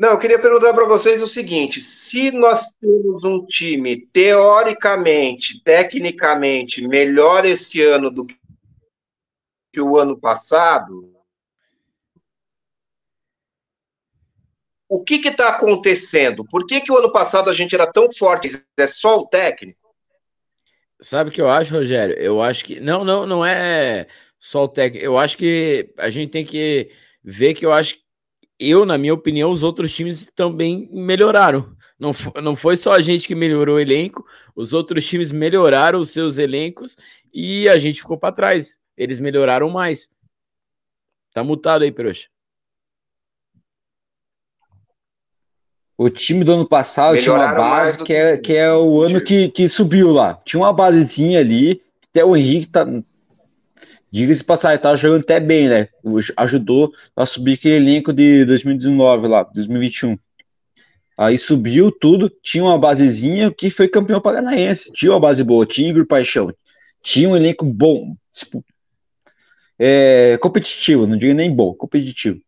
Não, eu queria perguntar para vocês o seguinte: se nós temos um time teoricamente, tecnicamente melhor esse ano do que o ano passado, o que está acontecendo? Por que, que o ano passado a gente era tão forte? É só o técnico? Sabe o que eu acho, Rogério? Eu acho que. Não, não, não é só o técnico. Eu acho que a gente tem que ver que eu acho eu, na minha opinião, os outros times também melhoraram. Não, não foi só a gente que melhorou o elenco, os outros times melhoraram os seus elencos e a gente ficou para trás. Eles melhoraram mais. Tá mutado aí, Peroxa. O time do ano passado melhoraram tinha uma base que é, que é o ano que, que subiu lá. Tinha uma basezinha ali, até o Henrique tá, Diga-se passagem, tava jogando até bem, né? Ajudou a subir aquele elenco de 2019 lá, 2021. Aí subiu tudo, tinha uma basezinha que foi campeão paranaense. Tinha uma base boa, tinha Igor Paixão. Tinha um elenco bom, tipo, é, competitivo, não digo nem bom, competitivo.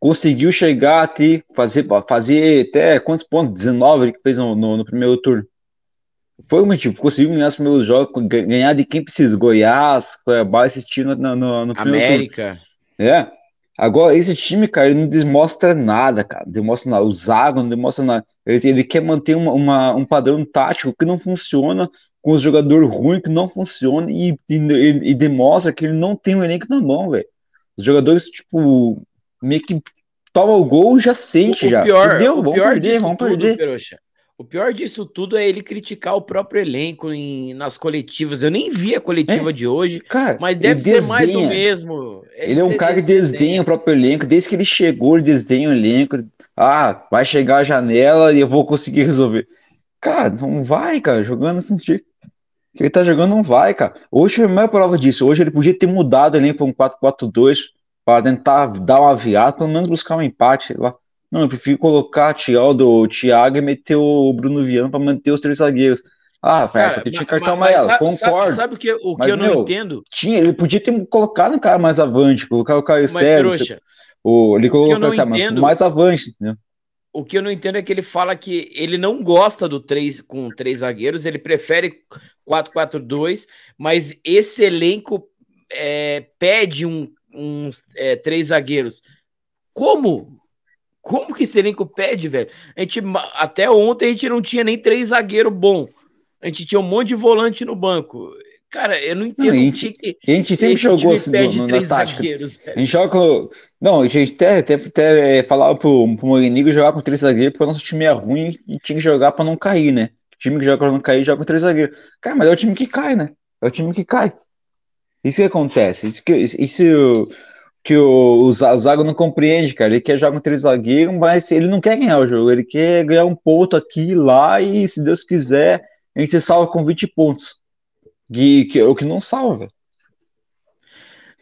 Conseguiu chegar até fazer, fazer até quantos pontos? 19 ele que fez no, no, no primeiro turno. Foi o motivo, conseguiu ganhar os primeiros jogos, ganhar de quem precisa, Goiás, Cuiabá, esse time no, no, no América. É. Agora, esse time, cara, ele não demonstra nada, cara. Demonstra nada. O Zago não demonstra nada. Ele, ele quer manter uma, uma, um padrão tático que não funciona, com os jogadores ruins que não funciona, e, e, e, demonstra que ele não tem um elenco na mão, velho. Os jogadores, tipo, meio que toma o gol e já sente, o, já. Pior, Perdeu, o vamos pior perder, vamos tudo, perder. Peruxa, o pior disso tudo é ele criticar o próprio elenco em, nas coletivas. Eu nem vi a coletiva é, de hoje, cara, mas deve ser desdenha. mais do mesmo. Ele, ele é um cara que desdenha o próprio elenco. Desde que ele chegou, ele desdenha o elenco. Ah, vai chegar a janela e eu vou conseguir resolver. Cara, não vai, cara. Jogando assim, que ele tá jogando não vai, cara. Hoje foi a maior prova disso. Hoje ele podia ter mudado o elenco para um 4-4-2 para tentar dar uma viada, pelo menos buscar um empate lá. Não, eu prefiro colocar o Thiago e meter o Bruno Viana para manter os três zagueiros. Ah, cara, porque tinha cartão amarelo, sabe, concordo. Sabe, sabe o que, o mas, eu não meu, entendo? Tinha, ele podia ter colocado o cara mais avante, colocar o Caio Sérgio. O, ele colocou o cara mais avante. O que eu não entendo é que ele fala que ele não gosta do três com três zagueiros, ele prefere 4-4-2, mas esse elenco é, pede um, uns é, três zagueiros. Como? Como que esse elenco pede, velho? A gente, até ontem a gente não tinha nem três zagueiros bom. A gente tinha um monte de volante no banco. Cara, eu não entendo. Não, a, gente, que a gente sempre jogou assim no, na tática. A gente joga. Não, a gente até, até, até falava pro, pro Morinigo jogar com três zagueiros porque o nosso time é ruim e tinha que jogar pra não cair, né? O time que joga pra não cair joga com três zagueiros. Cara, mas é o time que cai, né? É o time que cai. Isso que acontece. Isso que, isso que o, o Zago não compreende, cara. Ele quer jogar com três zagueiros, mas ele não quer ganhar o jogo. Ele quer ganhar um ponto aqui e lá e, se Deus quiser, a gente se salva com 20 pontos. Que, que, o que não salva.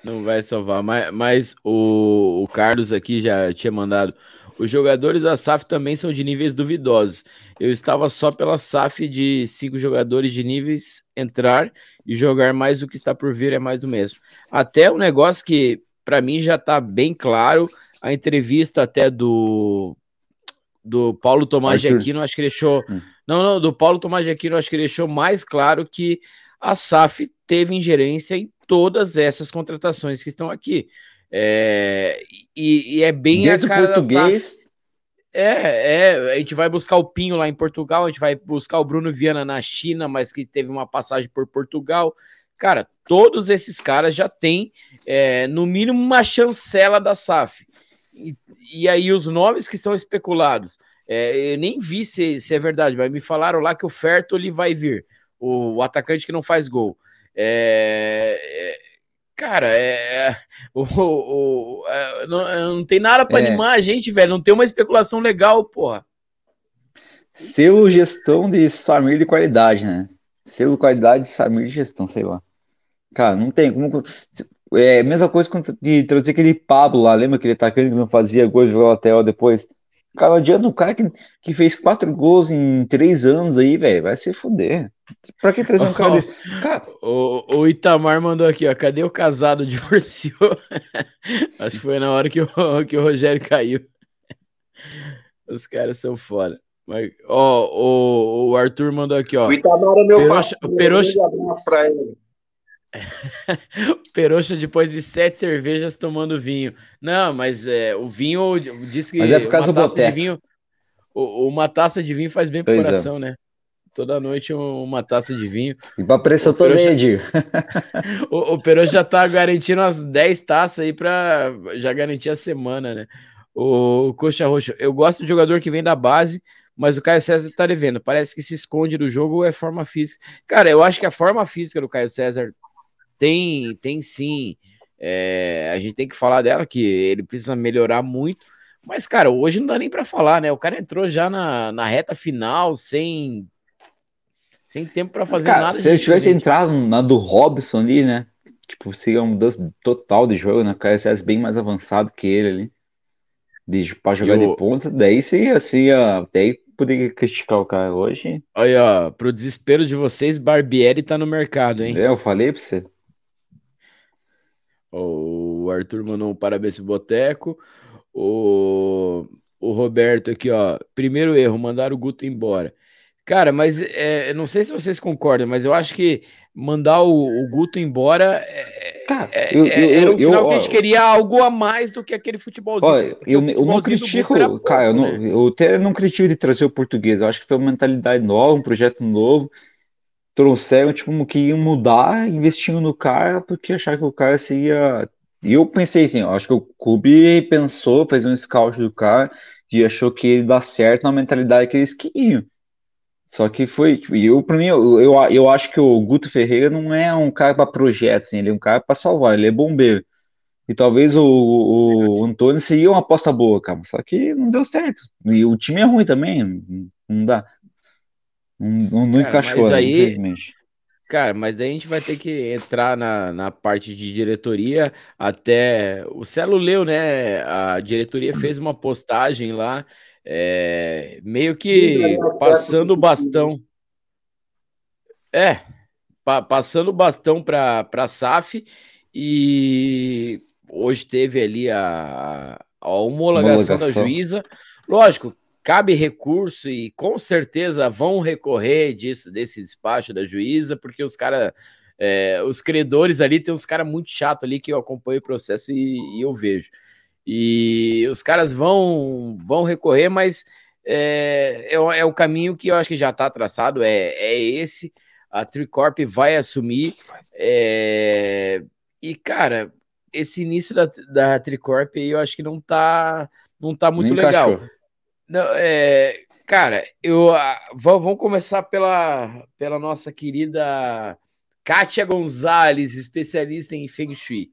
Não vai salvar, mas, mas o, o Carlos aqui já tinha mandado. Os jogadores da SAF também são de níveis duvidosos. Eu estava só pela SAF de cinco jogadores de níveis entrar e jogar mais o que está por vir é mais o mesmo. Até um negócio que para mim já está bem claro. A entrevista até do do Paulo Tomás de Aquino, acho que deixou. Hum. Não, não, do Paulo Tomás de Aquino, acho que ele deixou mais claro que a SAF teve ingerência em todas essas contratações que estão aqui. É, e, e, é bem Desde a cara português. É, é, a gente vai buscar o Pinho lá em Portugal, a gente vai buscar o Bruno Viana na China, mas que teve uma passagem por Portugal. Cara, todos esses caras já têm, é, no mínimo, uma chancela da SAF. E, e, aí, os nomes que são especulados, é, eu nem vi se, se, é verdade, mas me falaram lá que o Fertoli vai vir, o, o atacante que não faz gol. É, é cara, é, [laughs] o, o, é, não, não, tem nada para é. animar a gente, velho. Não tem uma especulação legal, porra. Selo gestão de Samir de qualidade, né? Selo qualidade de Samir de gestão, sei lá. Cara, não tem como. É a mesma coisa de trazer aquele Pablo lá, lembra aquele atacante que não fazia gol de lateral depois? Cara, não adianta o cara que, que fez quatro gols em três anos aí, velho, vai se fuder. Pra que trazer um cara desse? Cara... O, o Itamar mandou aqui, ó. Cadê o casado [laughs] divorciou? Acho que foi na hora que o, que o Rogério caiu. Os caras são foda. Mas, ó, o, o Arthur mandou aqui, ó. O Itamar é meu Peroxa, Peroxa... Um abraço pra ele. [laughs] Peroxa depois de sete cervejas tomando vinho. Não, mas é, o vinho diz que mas é por causa do de vinho, uma taça de vinho faz bem pro pois coração, é. né? Toda noite uma taça de vinho. E pra pressão também, Edir. o, o Peroxa já tá garantindo umas 10 taças aí pra já garantir a semana, né? O Coxa Roxa, eu gosto de jogador que vem da base, mas o Caio César tá devendo. Parece que se esconde do jogo ou é forma física. Cara, eu acho que a forma física do Caio César tem, tem sim. É, a gente tem que falar dela, que ele precisa melhorar muito. Mas, cara, hoje não dá nem para falar, né? O cara entrou já na, na reta final, sem, sem tempo para fazer cara, nada. Se ele tivesse entrado na do Robson ali, né? Tipo, seria um mudança total de jogo, né? O cara é bem mais avançado que ele ali. De, pra jogar de ponta, daí seria, seria. Daí poderia criticar o cara hoje. Olha, ó, pro desespero de vocês, Barbieri tá no mercado, hein? É, eu falei pra você. O Arthur mandou um parabéns pro Boteco. O, o Roberto aqui, ó. Primeiro erro, mandar o Guto embora. Cara, mas é, não sei se vocês concordam, mas eu acho que mandar o, o Guto embora é, Cara, é, eu, é, eu, era um sinal eu, que a gente queria algo a mais do que aquele futebolzinho. Olha, eu, eu não critico, pouco, cara, né? eu, não, eu até não critico de trazer o português. Eu acho que foi uma mentalidade nova, um projeto novo trouxeram, tipo, que iam mudar investindo no cara, porque acharam que o cara seria. E eu pensei assim, eu acho que o clube pensou, fez um scout do cara e achou que ele dá certo na mentalidade que eles queriam. Só que foi, tipo, eu, pra mim, eu, eu, eu acho que o Guto Ferreira não é um cara para projeto, assim, ele é um cara para salvar, ele é bombeiro. E talvez o, o, Antônio seria uma aposta boa, cara, só que não deu certo. E o time é ruim também, não dá. Não, não cara, encaixou, aí, infelizmente. Cara, mas daí a gente vai ter que entrar na, na parte de diretoria. Até o Celo leu, né? A diretoria fez uma postagem lá, é, meio que passando o bastão. É, pa, passando o bastão para a SAF. E hoje teve ali a, a homologação, homologação da juíza. Lógico, cabe recurso e com certeza vão recorrer disso, desse despacho da juíza, porque os caras, é, os credores ali, tem uns caras muito chato ali que eu acompanho o processo e, e, eu vejo. E os caras vão, vão recorrer, mas é, é, é o caminho que eu acho que já está traçado, é, é esse. a Tricorp vai assumir. É... E, cara, esse início da, da Tricorp aí eu acho que não tá, não tá muito Nem legal. Não, é, cara, eu vamos começar pela, pela nossa querida Kátia Gonzalez, especialista em Feng Shui.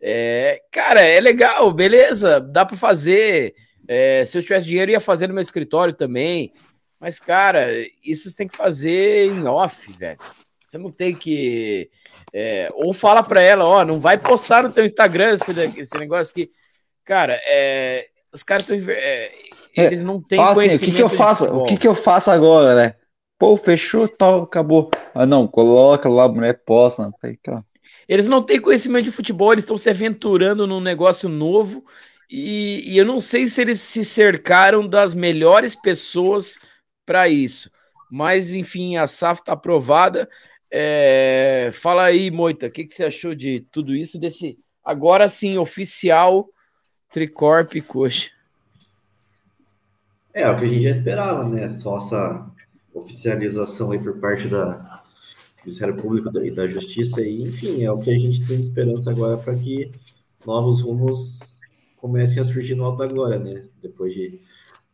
É, cara, é legal, beleza, dá para fazer. É, se eu tivesse dinheiro, ia fazer no meu escritório também. Mas, cara, isso você tem que fazer em off, velho. Você não tem que. É, ou fala para ela, ó, não vai postar no teu Instagram esse, esse negócio aqui. Cara, é, os caras estão. É, eles não têm Fala assim, o que, que eu faço? O que, que eu faço agora, né? Pô, fechou, tal, acabou. Ah, não, coloca lá, mulher posta. Eles não têm conhecimento de futebol, eles estão se aventurando num negócio novo. E, e, eu não sei se eles se cercaram das melhores pessoas para isso. Mas, enfim, a SAF está aprovada. É... Fala aí, Moita, o que, que você achou de tudo isso, desse agora sim oficial Tricorp Coxa? É, o que a gente já esperava, né? Só essa oficialização aí por parte da do Ministério Público e da, Justiça, e enfim, é o que a gente tem esperança agora para que novos rumos comecem a surgir no Alto da Glória, né? Depois de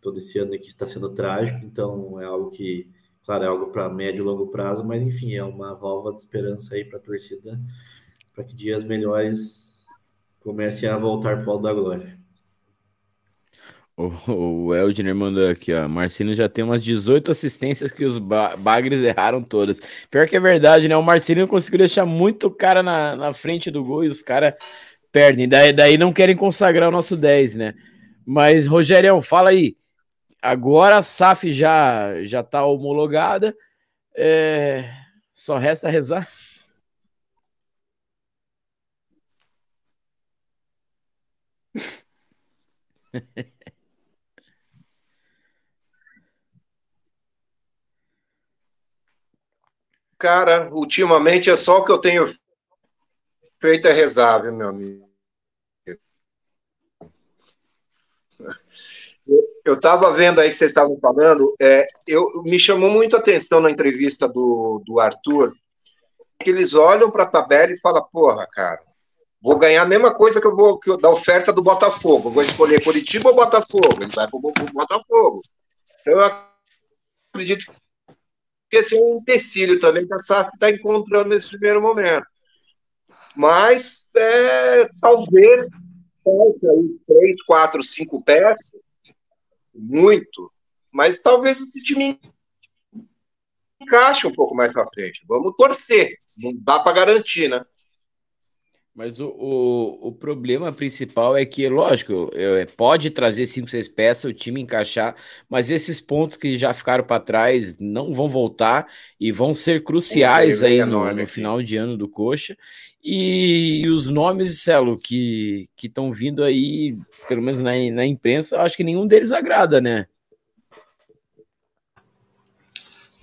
todo esse ano que está sendo trágico, então é algo que, claro, é algo para médio e longo prazo, mas enfim, é uma válvula de esperança aí para a torcida, para que dias melhores comecem a voltar para o Alto da Glória. O, o Eldner mandou aqui, ó. Marcino já tem umas 18 assistências que os Bagres erraram todas. Pior que é verdade, né? O Marcino conseguiu deixar muito cara na, na frente do gol e os caras perdem. Daí, daí não querem consagrar o nosso 10, né? Mas, Rogério, fala aí. Agora a SAF já, já tá homologada. É... Só resta rezar. [laughs] Cara, ultimamente é só o que eu tenho feito é rezar, viu, meu amigo? Eu estava vendo aí que vocês estavam falando, é, eu, me chamou muito a atenção na entrevista do, do Arthur, que eles olham para a tabela e falam, porra, cara, vou ganhar a mesma coisa que eu vou que eu, da oferta do Botafogo. Vou escolher Curitiba ou Botafogo? Ele vai para o Botafogo. Então, eu acredito que esse é um empecilho também que a SAF está encontrando nesse primeiro momento. Mas é, talvez aí três, quatro, cinco peças, muito, mas talvez esse time encaixe um pouco mais para frente. Vamos torcer, não dá para garantir, né? Mas o, o, o, problema principal é que, lógico, é, pode trazer 5, 6 peças, o time encaixar, mas esses pontos que já ficaram para trás não vão voltar e vão ser cruciais aí no, no final de ano do Coxa. E, e os nomes, Celo, que estão vindo aí, pelo menos na, na imprensa, acho que nenhum deles agrada, né?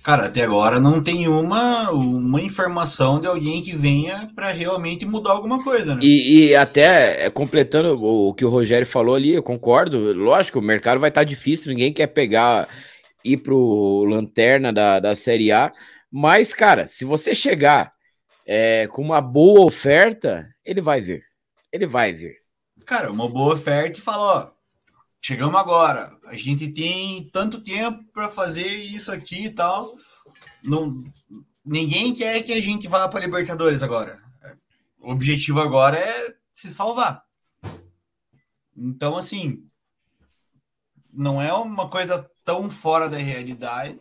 Cara, até agora não tem uma, uma informação de alguém que venha para realmente mudar alguma coisa, né? E, e, até é, completando o que o Rogério falou ali, eu concordo. Lógico, o mercado vai estar tá difícil, ninguém quer pegar, ir pro lanterna da, da Série A. Mas, cara, se você chegar é, com uma boa oferta, ele vai vir. Ele vai vir. Cara, uma boa oferta e fala, ó, chegamos agora, a gente tem tanto tempo para fazer isso aqui e tal. Não, ninguém quer que a gente vá para Libertadores agora. O objetivo agora é se salvar. Então, assim, não é uma coisa tão fora da realidade.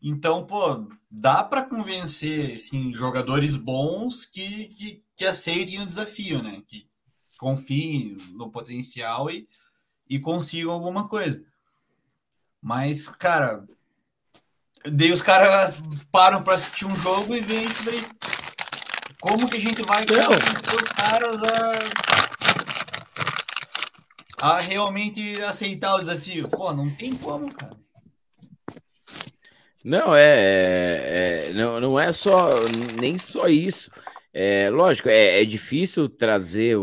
Então, pô, dá para convencer assim, jogadores bons que, que, que aceitem o desafio, né? Que confiem no potencial e, e consigam alguma coisa. Mas, cara, daí os caras param para assistir um jogo e veem isso daí. Como que a gente vai convencer os caras a, a realmente aceitar o desafio? Pô, não tem como, cara. Não, é, é, é, não, não é só nem só isso. É lógico, é, é difícil trazer o,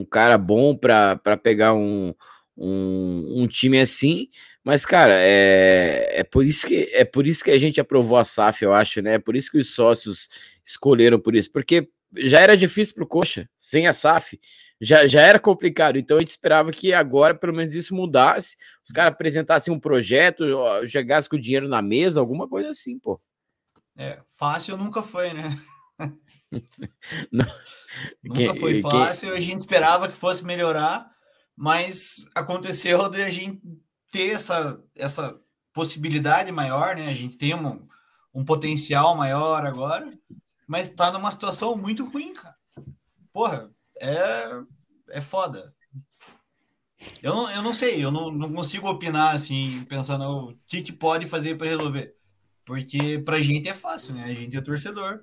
um, cara bom para pegar um, um, um, time assim, Mas, cara, é, é, por isso que, é por isso que a gente aprovou a SAF, eu acho, né? É por isso que os sócios escolheram por isso, porque já era difícil pro Coxa, sem a SAF, já, já era complicado. Então a gente esperava que agora, pelo menos, isso mudasse, os caras apresentassem um projeto, chegassem com o dinheiro na mesa, alguma coisa assim, pô. É, fácil nunca foi, né? [laughs] [laughs] Não. Nunca foi fácil, a gente esperava que fosse melhorar, mas aconteceu de a gente ter essa, essa possibilidade maior, né? A gente tem um, um potencial maior agora, mas tá numa situação muito ruim, cara. Porra, é, é foda. Eu não, eu não sei, eu não, não consigo opinar assim, pensando o que, que pode fazer para resolver. Porque pra gente é fácil, né? A gente é torcedor.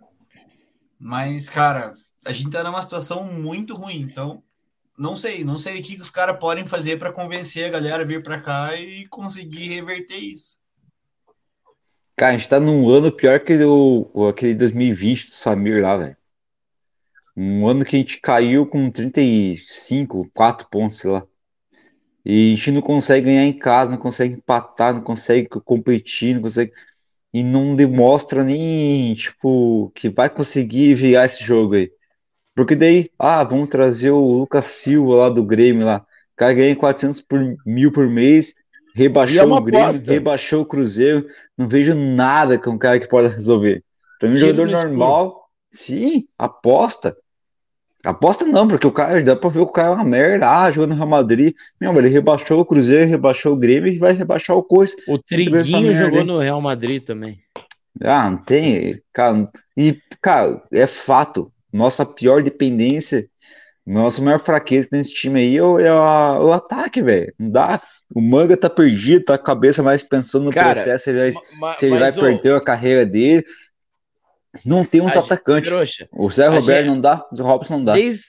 Mas, cara, a gente tá numa situação muito ruim, então não sei, não sei o que os caras podem fazer para convencer a galera a vir para cá e conseguir reverter isso. Cara, a gente tá num ano pior que o, aquele 2020 do Samir lá, velho. Um ano que a gente caiu com 35, 4 pontos, sei lá. E a gente não consegue ganhar em casa, não consegue empatar, não consegue competir, não consegue. E não demonstra nem, tipo, que vai conseguir virar esse jogo aí. Porque daí, ah, vamos trazer o Lucas Silva lá do Grêmio lá. O cara ganha 400 por, mil por mês, rebaixou é o Grêmio, aposta. rebaixou o Cruzeiro. Não vejo nada com um cara que pode resolver. Para mim, jogador normal, sim, aposta. Aposta não, porque o cara dá pra ver o cara é uma merda. Ah, jogando no Real Madrid. Meu, ele rebaixou o Cruzeiro, rebaixou o Grêmio e vai rebaixar o Coisa. O Triguinho jogou no Real Madrid também. Ah, não tem. Cara, e, cara, é fato nossa pior dependência, nossa maior fraqueza nesse time aí é o, é o ataque, velho. Não dá. O Manga tá perdido, tá a cabeça mais pensando no Cara, processo, se ele vai, se ele vai perder a carreira dele. Não tem uns atacantes. O Zé Roberto gente, não dá, o Robson não dá. Desde,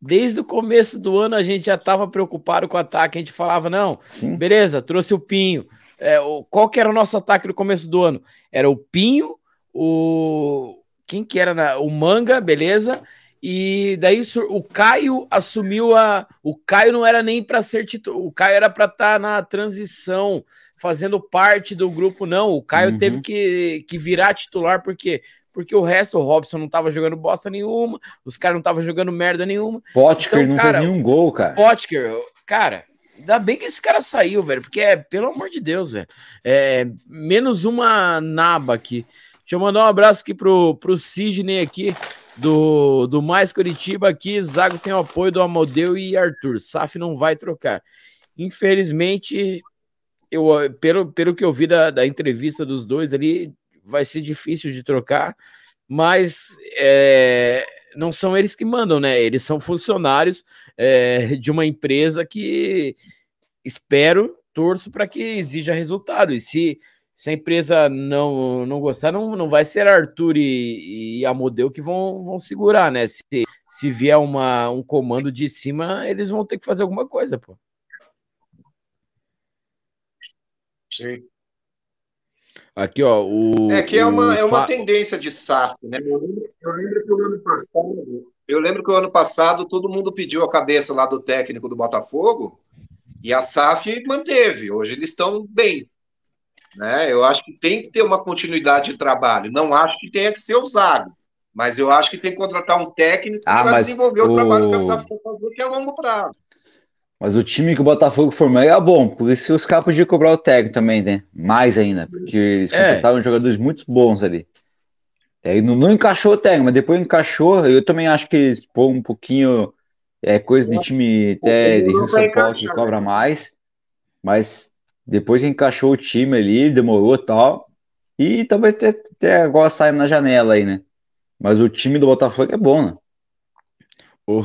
desde o começo do ano a gente já tava preocupado com o ataque. A gente falava, não, Sim. beleza, trouxe o Pinho. É, o, qual que era o nosso ataque no começo do ano? Era o Pinho, o, quem que era na, o Manga, beleza? E daí o Caio assumiu a. O Caio não era nem para ser titular, o Caio era para estar tá na transição, fazendo parte do grupo, não. O Caio uhum. teve que, que virar titular, porque porque o resto, o Robson não tava jogando bosta nenhuma, os caras não estavam jogando merda nenhuma. Potker então, não cara, fez nenhum gol, cara. Potker, cara, ainda bem que esse cara saiu, velho, porque é, pelo amor de Deus, velho, é menos uma naba aqui. Deixa eu mandar um abraço aqui pro, pro Sidney aqui, do, do Mais Curitiba aqui. Zago tem o apoio do Amodeu e Arthur. Saf não vai trocar. Infelizmente, eu, pelo, pelo que eu vi da, da entrevista dos dois ali, vai ser difícil de trocar, mas é, não são eles que mandam, né? Eles são funcionários é, de uma empresa que espero, torço para que exija resultado. E se se a empresa não, não gostar, não, não vai ser Arthur e, e Amodeu que vão, vão segurar, né? Se, se vier uma, um comando de cima, eles vão ter que fazer alguma coisa, pô. Sim. Aqui, ó, o. É que é uma, é uma tendência de SAF, né? Eu lembro, eu lembro, que o ano passado, eu lembro que o ano passado todo mundo pediu a cabeça lá do técnico do Botafogo e a SAF manteve. Hoje eles estão bem. Né? Eu acho que tem que ter uma continuidade de trabalho. Não acho que tenha que ser usado, mas eu acho que tem que contratar um técnico ah, para desenvolver o... o... trabalho que a SAF fazer, que é a longo prazo. Mas o time que o Botafogo formou é bom, por isso que os caras podiam cobrar o técnico também, né? Mais ainda, porque eles é. contratavam jogadores muito bons ali. Aí não, não, encaixou o técnico, mas depois encaixou. Eu também acho que eles foram um pouquinho é, coisa de time até de Rio São Paulo que cobra mais. Mas depois que encaixou o time ali, demorou tal. E talvez até, até agora saia na janela aí, né? Mas o time do Botafogo é bom, né? O,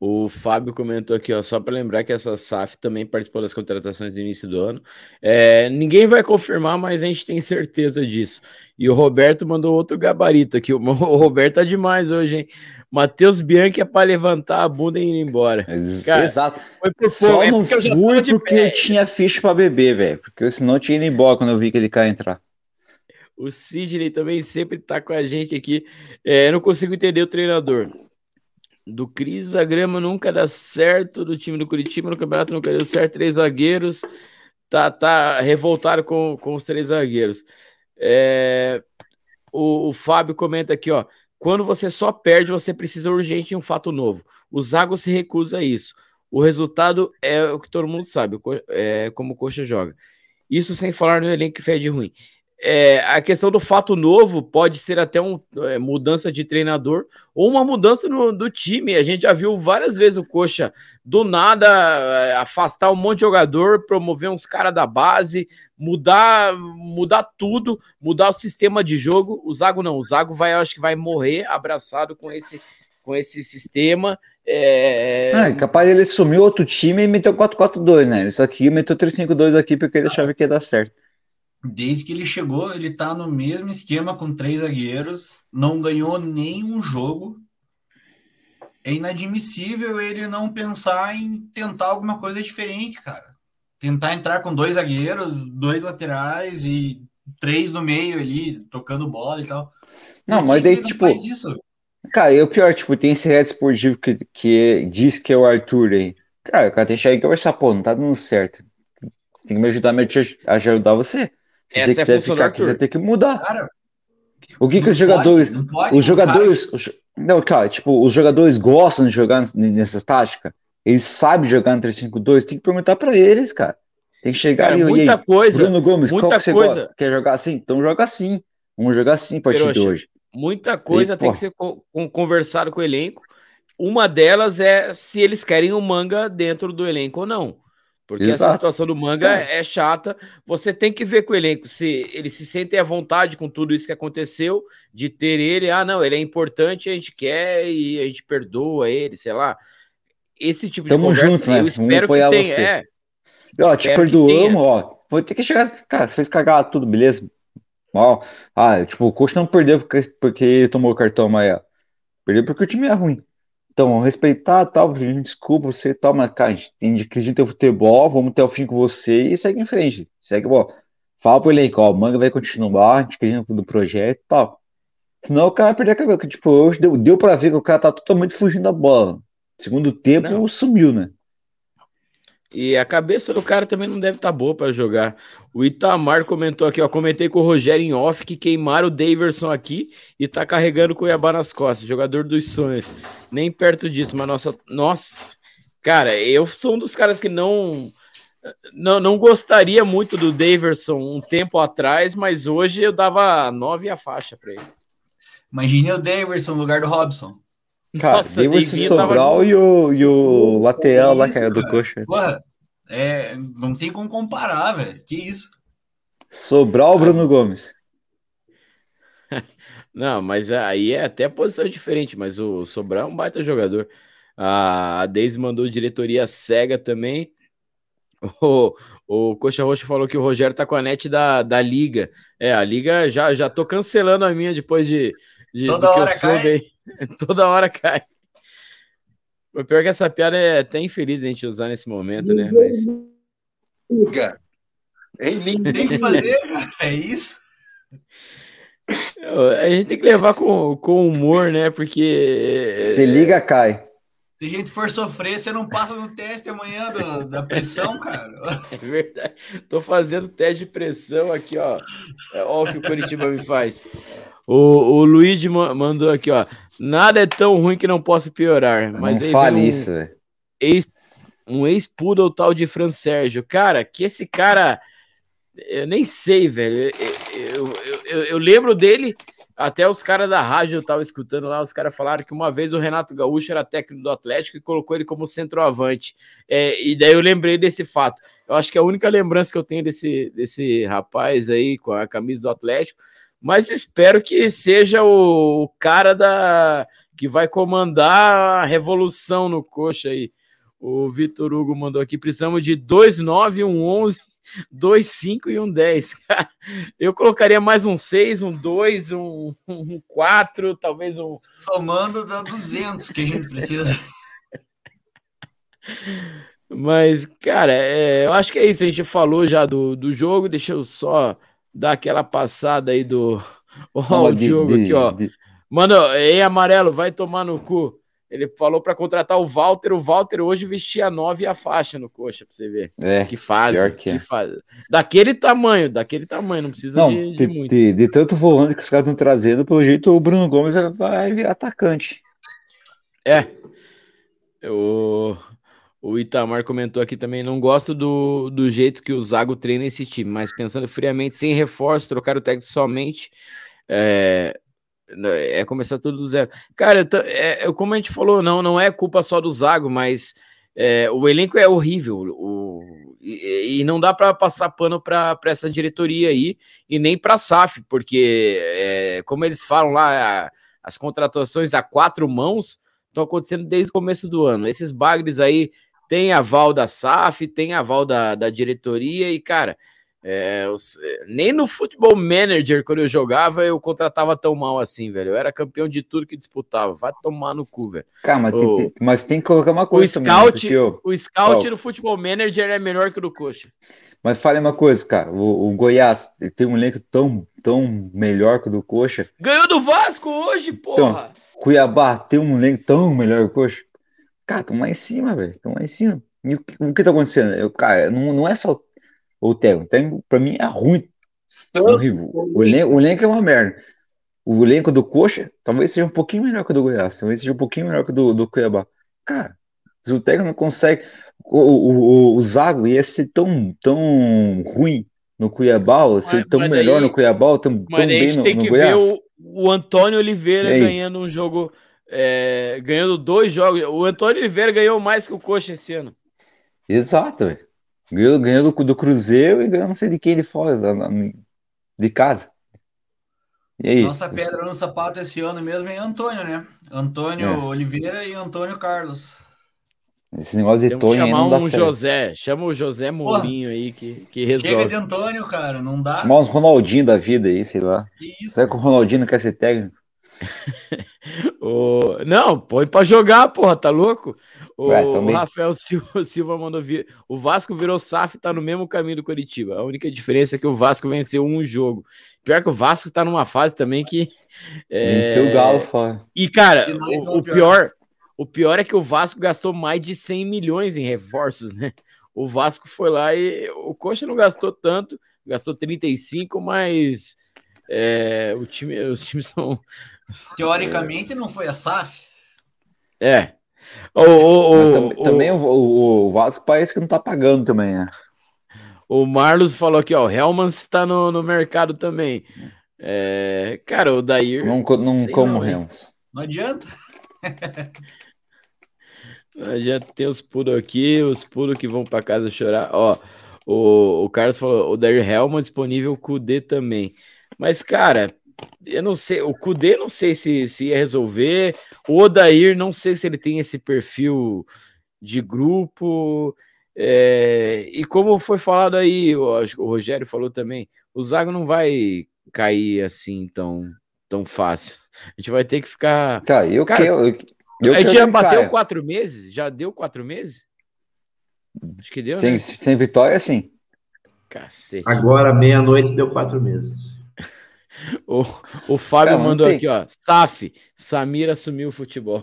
[laughs] o Fábio comentou aqui, ó, só para lembrar que essa SAF também participou das contratações do início do ano. É, ninguém vai confirmar, mas a gente tem certeza disso. E o Roberto mandou outro gabarito aqui. O, [laughs] o Roberto tá demais hoje, hein? Matheus Bianchi é para levantar a bunda e ir embora. Cara, Exato. Foi por Só é não fui porque pé. tinha ficha para beber, velho. Porque senão tinha ido embora quando eu vi que ele quer entrar. O Sidney também sempre tá com a gente aqui. É, eu não consigo entender o treinador. Do Cris, a grama nunca dá certo. Do time do Curitiba no campeonato nunca deu certo. Três zagueiros. tá, tá revoltado com, com os três zagueiros. É, o, o Fábio comenta aqui, ó. Quando você só perde, você precisa urgente de um fato novo. O Zago se recusa a isso. O resultado é o que todo mundo sabe, é como o Coxa joga. Isso sem falar no elenco que fede ruim é, a questão do fato novo pode ser até uma é, mudança de treinador ou uma mudança no, do time. A gente já viu várias vezes o Coxa do nada é, afastar um monte de jogador, promover uns caras da base, mudar, mudar tudo, mudar o sistema de jogo. O Zago não, o Zago vai, eu acho que vai morrer abraçado com esse com esse sistema. É... Ah, é capaz ele sumiu outro time e meteu 4-4-2, né? Isso aqui meteu 3-5-2 aqui porque ele achava que ia dar certo desde que ele chegou, ele tá no mesmo esquema com três zagueiros, não ganhou nenhum jogo. É inadmissível ele não pensar em tentar alguma coisa diferente, cara. Tentar entrar com dois zagueiros, dois laterais e três no meio ali, tocando bola e tal. Não, Por mas daí, tipo. Cara, e o pior, tipo, tem esse reto esportivo que, que diz que é o Arthur aí. Cara, o cara tem que chegar e conversar, pô, não tá dando certo. Tem que me ajudar a ajudar você. Se Essa você é quiser ficar aqui, você tem que mudar. Cara, o que, que os jogadores. Pode, pode, os jogadores. Os, não, cara, tipo, os jogadores gostam de jogar nessa tática. Eles sabem jogar no 3-5-2. Tem que perguntar para eles, cara. Tem que chegar cara, e muita aí, coisa. Bruno Gomes, muita qual que você coisa. Gosta? Quer jogar assim? Então joga assim. Vamos jogar assim a partir de hoje. Muita coisa e, tem pô. que ser conversado com o elenco. Uma delas é se eles querem o manga dentro do elenco ou não. Porque Exato. essa situação do manga é. é chata. Você tem que ver com o elenco se ele se sente à vontade com tudo isso que aconteceu, de ter ele. Ah, não, ele é importante, a gente quer e a gente perdoa ele, sei lá. Esse tipo Tamo de conversa, junto, né? eu espero que tenha. É, ó, te perdoamos, ó. Vou ter que chegar. Cara, você fez cagar tudo, beleza? Ó, ah, tipo, o coach não perdeu porque, porque ele tomou o cartão amarelo. Perdeu porque o time é ruim. Então, respeitar, tal, pedir desculpa você tal, mas, cara, a gente tem que acreditar em futebol, vamos até o fim com você e segue em frente. Segue, ó. Fala pro elenco, ó, o manga vai continuar, a gente acredita no projeto e tal. Senão o cara vai perder a cabeça. Tipo, hoje deu, deu pra ver que o cara tá totalmente fugindo da bola. Segundo tempo, Não. sumiu, né? E a cabeça do cara também não deve estar tá boa para jogar. O Itamar comentou aqui, ó. Comentei com o Rogério em off que queimaram o Daverson aqui e tá carregando o Cuiabá nas costas. Jogador dos sonhos. Nem perto disso, mas nossa. Nossa. Cara, eu sou um dos caras que não. Não, não gostaria muito do Daverson um tempo atrás, mas hoje eu dava nove a faixa para ele. Imagine o Daverson no lugar do Robson. Cara, Nossa, Davidson Sobral tava... e o, e o lateral lá, cara, do coxa. Porra, é, não tem como comparar, velho. Que isso? Sobral Bruno Gomes. [laughs] Não, mas aí é até posição diferente, mas o Sobral é um baita jogador. A Deise mandou diretoria cega também. O, o Coxa Roxa falou que o Rogério tá com a net da, da Liga. É, a Liga já, já tô cancelando a minha depois de, de Toda hora cai. [laughs] Toda hora cai. O pior é que essa piada é até infeliz a gente usar nesse momento, né? Mas... Tem que fazer, cara. É isso. A gente tem que levar com, com humor, né? Porque. Se liga, cai. Se a gente for sofrer, você não passa no teste amanhã do, da pressão, cara. [laughs] É verdade. Tô fazendo teste de pressão aqui, ó. Olha o que o Curitiba me faz. O, o Luigi mandou aqui, ó. Nada é tão ruim que não possa piorar. Mas não fale um, isso, velho. Ex, um ex-poodle tal de Fran Sérgio. Cara, que esse cara. Eu nem sei, velho. Eu, eu, eu, eu lembro dele. Até os caras da rádio eu tava escutando lá, os caras falaram que uma vez o Renato Gaúcho era técnico do Atlético e colocou ele como centroavante. É, e daí eu lembrei desse fato. Eu acho que a única lembrança que eu tenho desse, desse rapaz aí com a camisa do Atlético mas espero que seja o cara da que vai comandar a revolução no coxa aí. O Vitor Hugo mandou aqui: precisamos de 2, 9, um 11, 2, 5 e um 10. [laughs] Eu colocaria mais um 6, um 2, um, um 4, talvez um. Somando dá 200 que a gente precisa. [laughs] Mas, cara, é, eu acho que é isso. A gente falou já do, do jogo. Deixa eu só dar aquela passada aí do. [laughs] Ó, o Diogo aqui, ó. Mano, ei, amarelo, vai tomar no cu. Ele falou para contratar o Walter. O Walter hoje vestia nove e a faixa no coxa, para você ver. É, que faz. Que, que é. faz. Daquele tamanho, daquele tamanho, não precisa não, de, de, de, de, de tanto volante que os caras estão trazendo, pelo jeito o Bruno Gomes vai virar atacante. É. O, o Itamar comentou aqui também, não gosto do, do jeito que o Zago treina esse time, mas pensando friamente, sem reforço, trocar o técnico somente, é, é começar tudo do zero. Cara, é, como a gente falou, não, não é culpa só do Zago, mas é, o elenco é horrível. O, e, e não dá para passar pano para essa diretoria aí e nem para a SAF, porque, é, como eles falam lá, as contratações a quatro mãos estão acontecendo desde o começo do ano. Esses bagres aí tem aval da SAF, tem aval da, da diretoria e, cara. É, os, é, nem no futebol manager, quando eu jogava, eu contratava tão mal assim, velho. Eu era campeão de tudo que disputava. Vai tomar no cu, velho. Cara, mas, o, tem, mas tem que colocar uma coisa. O scout, também, eu, o scout no futebol manager é melhor que o do coxa. Mas fale uma coisa, cara. O, o Goiás tem um elenco tão, tão melhor que o do coxa. Ganhou do Vasco hoje, então, porra. Então, Cuiabá tem um elenco tão melhor que o coxa. Cara, estão lá em cima, velho. Estão lá em cima. E o, o que tá acontecendo? Eu, cara, não, não é só o técnico. O técnico, pra mim, é ruim. É horrível. O elenco, o elenco é uma merda. O elenco do Coxa talvez seja um pouquinho melhor que o do Goiás, talvez seja um pouquinho melhor que o do, do Cuiabá. Cara, se o técnico não consegue. O, o, o, o Zago ia ser tão, tão ruim no Cuiabá, ou ser tão melhor no Cuiabá, ou tão, tão bem no, tem que Goiás. Ver o, o Antônio Oliveira ganhando um jogo, é, ganhando dois jogos. O Antônio Oliveira ganhou mais que o Coxa esse ano. Exato, velho. Ganhou, ganhou do, do Cruzeiro e ganhou não sei de quem de fora, de casa. E aí? Nossa pedra no sapato esse ano mesmo é Antônio, né? Antônio é. Oliveira e Antônio Carlos. Esse negócio de Tony chamar um José, chama o José Mourinho aí que, que resolve. Chega de Antônio, cara, não dá. Chamar uns Ronaldinho da vida aí, sei lá. Isso. Será que o Ronaldinho não quer ser técnico? [laughs] o... Não, põe pra jogar, porra, tá louco? O, Ué, o Rafael Silva, [laughs] Silva mandou vir. O Vasco virou SAF e tá no mesmo caminho do Curitiba. A única diferença é que o Vasco venceu um jogo. Pior que o Vasco tá numa fase também que. É... Venceu o Galo, fora. E, cara, o, o pior. O pior é que o Vasco gastou mais de 100 milhões em reforços, né? O Vasco foi lá e o Coxa não gastou tanto, gastou 35, mas é, o time, os times [laughs] são. Teoricamente é, não foi a SAF. É, o, o, o, também o, o, Vasco parece que não tá pagando também, né? O Marlos falou aqui, ó, o Helmans está no, no mercado também. É, cara, o Dair. Não, não como o Helmans. Não adianta. não adianta ter os puros aqui, os puros que vão para casa chorar. Ó, o, o Carlos falou, o Dair Helman disponível com o D também. Mas, cara, eu não sei, o Kudê não sei se, se ia resolver, o Odair não sei se ele tem esse perfil de grupo, é, e como foi falado aí, o, o Rogério falou também, o Zago não vai cair assim tão, tão fácil. A gente vai ter que ficar. Tá, eu Cara, eu, eu A gente já bateu caia. quatro meses? Já deu quatro meses? Acho que deu, sem, né? sem vitória, sim. Cacete. Agora, meia-noite, deu quatro meses. O, o Fábio Cara, mandou tem... aqui, ó. SAF, Samir assumiu o futebol.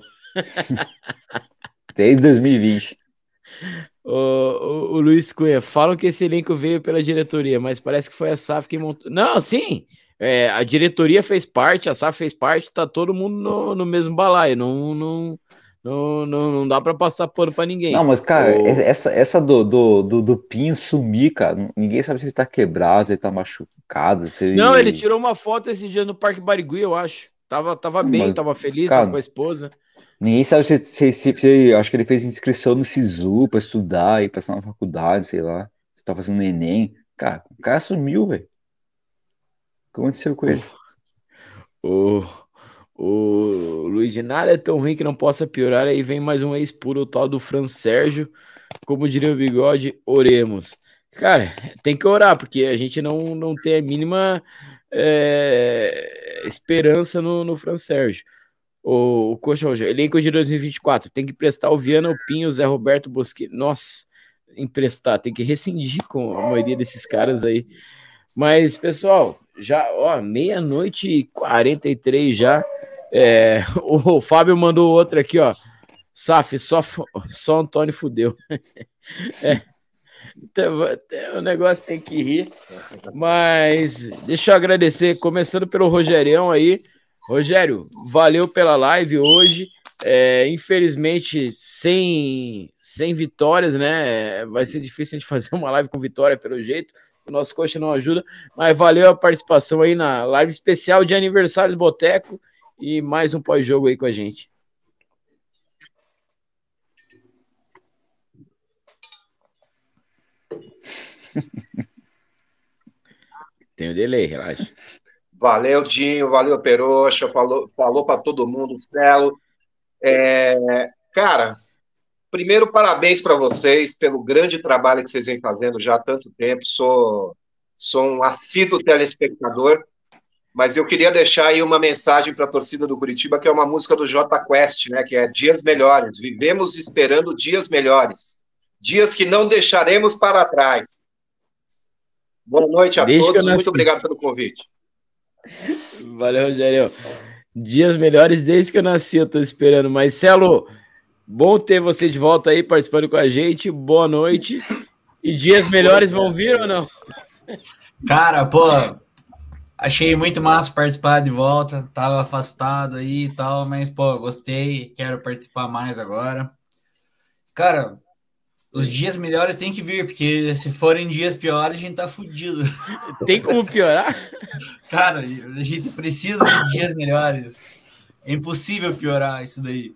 Desde 2020. O, o, o, Luiz Cunha, falam que esse elenco veio pela diretoria, mas parece que foi a SAF que montou. Não, sim, é, a diretoria fez parte, a SAF fez parte, tá todo mundo no, no mesmo balaio. Não, não, não, não, não dá para passar pano para ninguém. Não, mas, cara, o... essa, essa do, do, do, do, Pinho sumir, cara, ninguém sabe se ele tá quebrado, se ele tá machucado. Se ele... Não, ele tirou uma foto esse dia no Parque Barigui, eu acho. Tava, tava bem, mas, tava feliz, cara, tava com a esposa. Ninguém sabe se, se, se, se, Acho que ele fez inscrição no SISU pra estudar e passar na faculdade, sei lá. Se tá fazendo Enem. Cara, o cara sumiu, velho. O que aconteceu com ele? O. O Luiz de nada é tão ruim que não possa piorar. Aí vem mais um ex puro, o tal do Fran Sérgio. Como diria o bigode, oremos. Cara, tem que orar, porque a gente não, não tem a mínima é, esperança no, no Fran Sérgio. O, o Coxa Roja, elenco de 2024, tem que prestar o Viana, o Pinho, o Zé Roberto Bosque. Nossa, emprestar, tem que rescindir com a maioria desses caras aí. Mas, pessoal, já, ó, meia-noite e 43 já. É, o Fábio mandou outra aqui, ó. Saf, só, só Antônio fudeu. [laughs] é. Então, o negócio tem que rir. Mas deixa eu agradecer, começando pelo Rogerião aí. Rogério, valeu pela live hoje. É, infelizmente, sem, sem vitórias, né? Vai ser difícil a gente [laughs] fazer uma live com vitória, pelo jeito. O nosso coach não ajuda, mas valeu a participação aí na live especial de aniversário do Boteco e mais um pós-jogo aí com a gente. [laughs] Tem o delay, relaxa. Valeu, Dinho, valeu, Peroxa, falou, falou para todo mundo, Celo. É, cara, primeiro, parabéns para vocês pelo grande trabalho que vocês vêm fazendo já há tanto tempo. Sou, sou um assíduo telespectador, mas eu queria deixar aí uma mensagem para a torcida do Curitiba, que é uma música do J Quest, né, que é Dias Melhores. Vivemos esperando dias melhores, dias que não deixaremos para trás. Boa noite a Desde todos, muito obrigado pelo convite. Valeu, Rogério. Dias melhores desde que eu nasci, eu tô esperando. Marcelo, bom ter você de volta aí participando com a gente. Boa noite. E dias melhores vão vir ou não? Cara, pô, achei muito massa participar de volta. Tava afastado aí e tal, mas, pô, gostei. Quero participar mais agora. Cara, os dias melhores tem que vir, porque se forem dias piores, a gente tá fudido. [laughs] Tem como piorar? [laughs] Cara, a gente precisa de dias melhores. É impossível piorar isso daí.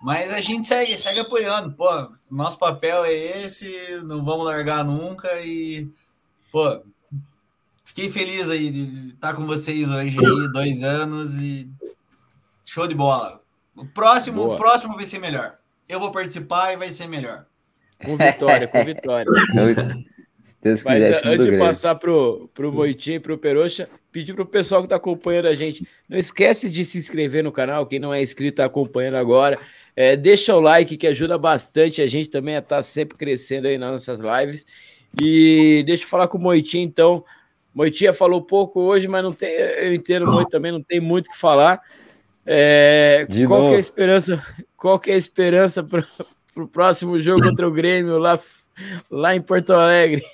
Mas a gente segue, segue apoiando. Pô, nosso papel é esse, não vamos largar nunca e, pô, fiquei feliz aí de estar com vocês hoje aí, dois anos e show de bola. O próximo, o próximo vai ser melhor. Eu vou participar e vai ser melhor. Com vitória, com vitória. Deus Mas quiser, antes de passar pro, pro Moitinho e pro Peroxa, pedir pro pessoal que tá acompanhando a gente, não esquece de se inscrever no canal, quem não é inscrito tá acompanhando agora, é, deixa o like que ajuda bastante a gente também a estar tá sempre crescendo aí nas nossas lives, e deixa eu falar com o Moitinho então, Moitinha falou pouco hoje, mas não tem, eu entendo muito também, não tem muito o que falar, é, qual é a esperança, qual é a esperança para pro próximo jogo contra o Grêmio lá, lá em Porto Alegre? [laughs]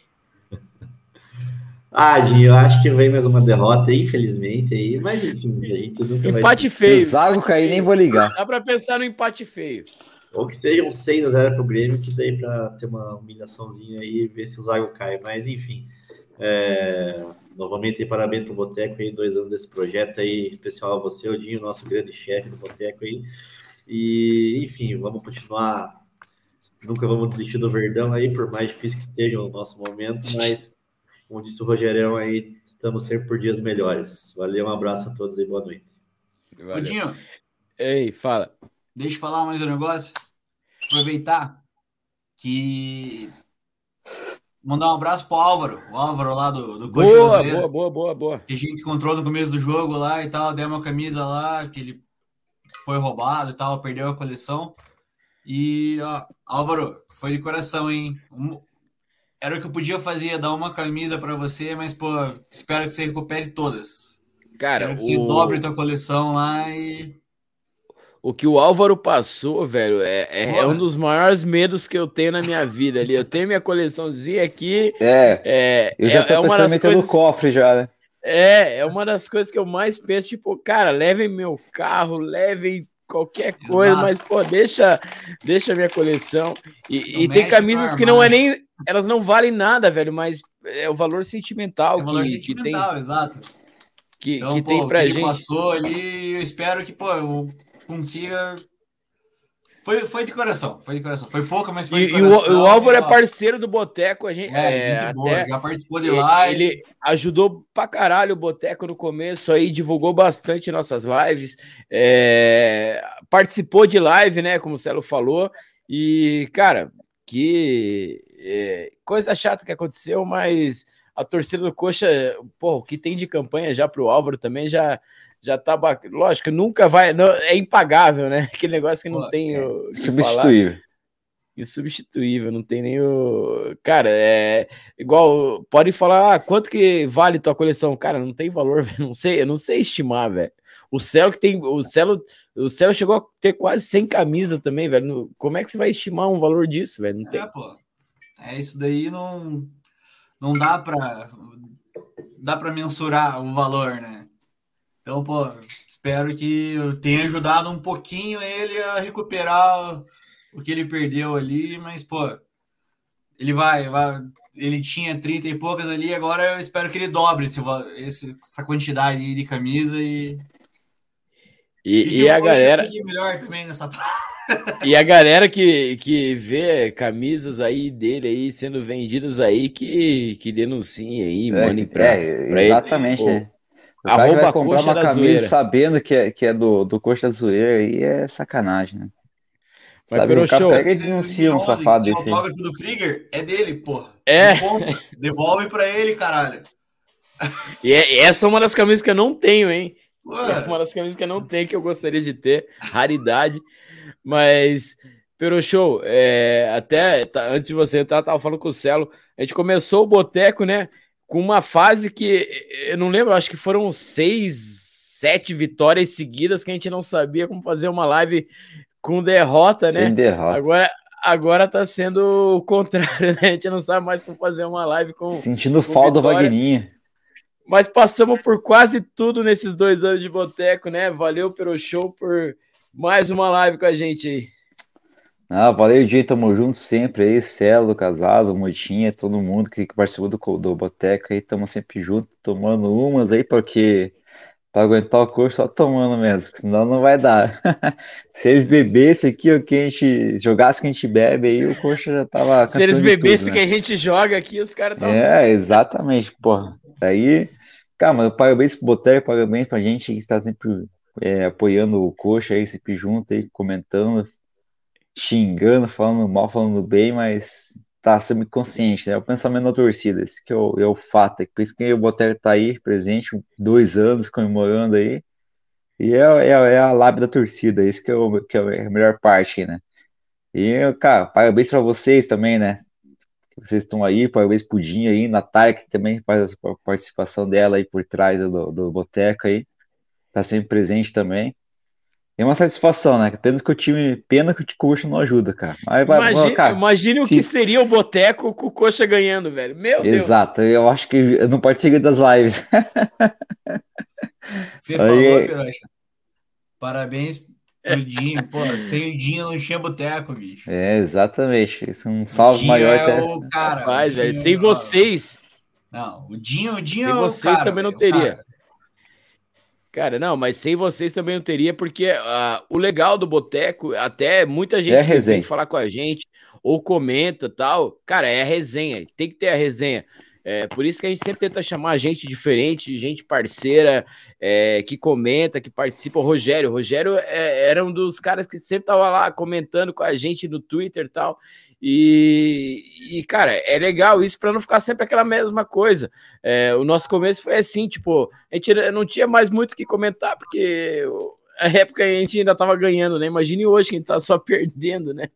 Ah, Dinho, eu acho que vem mais uma derrota, infelizmente, aí, mas enfim, a gente nunca Empate vai... feio. Se o Zago cair, nem vou ligar. Dá para pensar no empate feio. Ou que seja um 6 a 0 pro Grêmio, que daí para ter uma humilhaçãozinha aí e ver se o Zago cai. Mas enfim, é... novamente parabéns pro Boteco aí, dois anos desse projeto aí, especial a você, Odinho, nosso grande chefe do Boteco aí. E enfim, vamos continuar Nunca vamos desistir do Verdão aí, por mais difícil que esteja o nosso momento, mas, como disse o Rogerão aí, estamos sempre por dias melhores. Valeu, um abraço a todos e boa noite. Valeu. Ei, fala. Deixa eu falar mais um negócio. Aproveitar que mandar um abraço pro Álvaro, o Álvaro lá do, do Coxa boa, boa, boa, boa, boa. Que a gente encontrou no começo do jogo lá e tal, deu uma camisa lá, que ele foi roubado e tal, perdeu a coleção. E, ó, Álvaro, foi de coração, hein? Um, era o que eu podia fazer, dar uma camisa para você, mas, pô, espero que você recupere todas. Cara, Quero que você o... dobre tua coleção lá e. O que o Álvaro passou, velho, é, é, é, um dos maiores medos que eu tenho na minha vida ali. Eu tenho minha coleçãozinha aqui. É. é eu já é, tô é uma das coisas... no cofre já, né? É, é uma das coisas que eu mais penso, tipo, cara, levem meu carro, levem qualquer coisa, Exato. mas pô, deixa, deixa minha coleção. E, e tem camisas que não é nem, elas não valem nada, velho, mas é o valor sentimental, é o valor que, sentimental, que tem. Exato. Que, então, que pô, tem pra gente. passou ali, eu espero que, pô, eu consiga foi, foi de coração, foi de coração. Foi pouca, mas foi e, de coração. E o, o Álvaro é parceiro do Boteco, a gente, é, é boa, já participou de lá. Ele, ele ajudou pra caralho o Boteco no começo aí, divulgou bastante nossas lives, é, participou de live, né, como o Celo falou, e, cara, que é, coisa chata que aconteceu, mas a torcida do Coxa, pô, o que tem de campanha já pro Álvaro também já já tá bacana. Lógico, nunca vai. Não, é impagável, né? [laughs] Aquele negócio que não Pô, tem. É. Substituível. insubstituível, não tem nem o. Cara, é igual. Pode falar, ah, quanto que vale tua coleção? Cara, não tem valor, [laughs] não sei, eu não sei estimar, velho. O Celo que tem. O Celo, o Celo chegou a ter quase 100 camisas também, velho. Como é que você vai estimar um valor disso, velho? Não é, tem. pô. É, isso daí não. Não dá pra. Dá pra mensurar o valor, né? Então, pô, espero que eu tenha ajudado um pouquinho ele a recuperar o que ele perdeu ali, mas, pô, ele vai, vai ele tinha 30 e poucas ali, agora eu espero que ele dobre esse, esse essa quantidade de camisa e. E, e, e a galera. melhor também nessa [laughs] E a galera que, que vê camisas aí dele aí sendo vendidas aí, que, que denunciem aí, é, mano, pra, é, pra exatamente, ele. né? O cara vai comprar uma camisa zoeira. sabendo que é, que é do, do Coxa da Zoeira aí é sacanagem, né? Mas Sabe, o cara show. pega e denuncia um safado desse. O autógrafo do Krieger é dele, pô. É. Devolve pra ele, caralho. E, é, essa é uma das camisas que eu não tenho, hein? É uma das camisas que eu não tenho, que eu gostaria de ter. Raridade. Mas, Pero Show, é, até tá, antes de você entrar, tava falando com o Celo. A gente começou o Boteco, né? Com uma fase que eu não lembro, acho que foram seis, sete vitórias seguidas que a gente não sabia como fazer uma live com derrota, Sem né? derrota. Agora, agora tá sendo o contrário, né? A gente não sabe mais como fazer uma live com. Sentindo com falta do Wagninha. Mas passamos por quase tudo nesses dois anos de boteco, né? Valeu pelo show por mais uma live com a gente aí. Ah, valeu, Jay, tamo junto sempre aí, Celo, Casado, Moitinha, todo mundo que participou do, do Boteco aí, tamo sempre junto, tomando umas aí, porque para aguentar o curso só tomando mesmo, senão não vai dar. [laughs] Se eles bebessem aqui o que a gente jogasse o que a gente bebe, aí o coxa já tava. Se eles bebessem o né? que a gente joga aqui, os caras estavam. É, exatamente, porra. Aí, cara, mas parabéns pro Boteco, parabéns pra gente que está sempre é, apoiando o coxa aí, sempre junto aí, comentando, xingando, falando mal, falando bem, mas tá sempre consciente, né? O pensamento da torcida, esse que é o, é fato. É por isso que o Botelho tá aí, presente, dois anos comemorando aí. E é, é, é a lábia da torcida, isso que é, o, que é a melhor parte, né? E, cara, parabéns para vocês também, né? Vocês estão aí, parabéns pro Dinho aí, Natália, que também faz a participação dela aí por trás do, do Boteco aí. Tá sempre presente também. É uma satisfação, né? Pena que o time, pena que o Coxa não ajuda, cara. Mas, imagine, cara, imagine se... o que seria o Boteco com o Coxa ganhando, velho. Meu Deus. Exato, eu acho que não pode seguir das lives. Você Aí... falou, Parabéns pro Dinho. Pô, sem o Dinho não tinha boteco, bicho. É, exatamente. Isso é um salve maior. É até... o cara. Rapaz, velho, sem vocês. Não, o Dinho, o Dinho sem é vocês cara, também não teria. Cara. Cara, não, mas sem vocês também não teria, porque uh, o legal do Boteco, até muita gente é vem falar com a gente, ou comenta tal, cara, é a resenha, tem que ter a resenha. É, por isso que a gente sempre tenta chamar gente diferente, gente parceira, é, que comenta, que participa. O Rogério, o Rogério é, era um dos caras que sempre tava lá comentando com a gente no Twitter e tal. E, e, cara, é legal isso para não ficar sempre aquela mesma coisa. É, o nosso começo foi assim, tipo, a gente não tinha mais muito o que comentar, porque a época a gente ainda tava ganhando, né? Imagine hoje que a gente tá só [laughs] perdendo, né?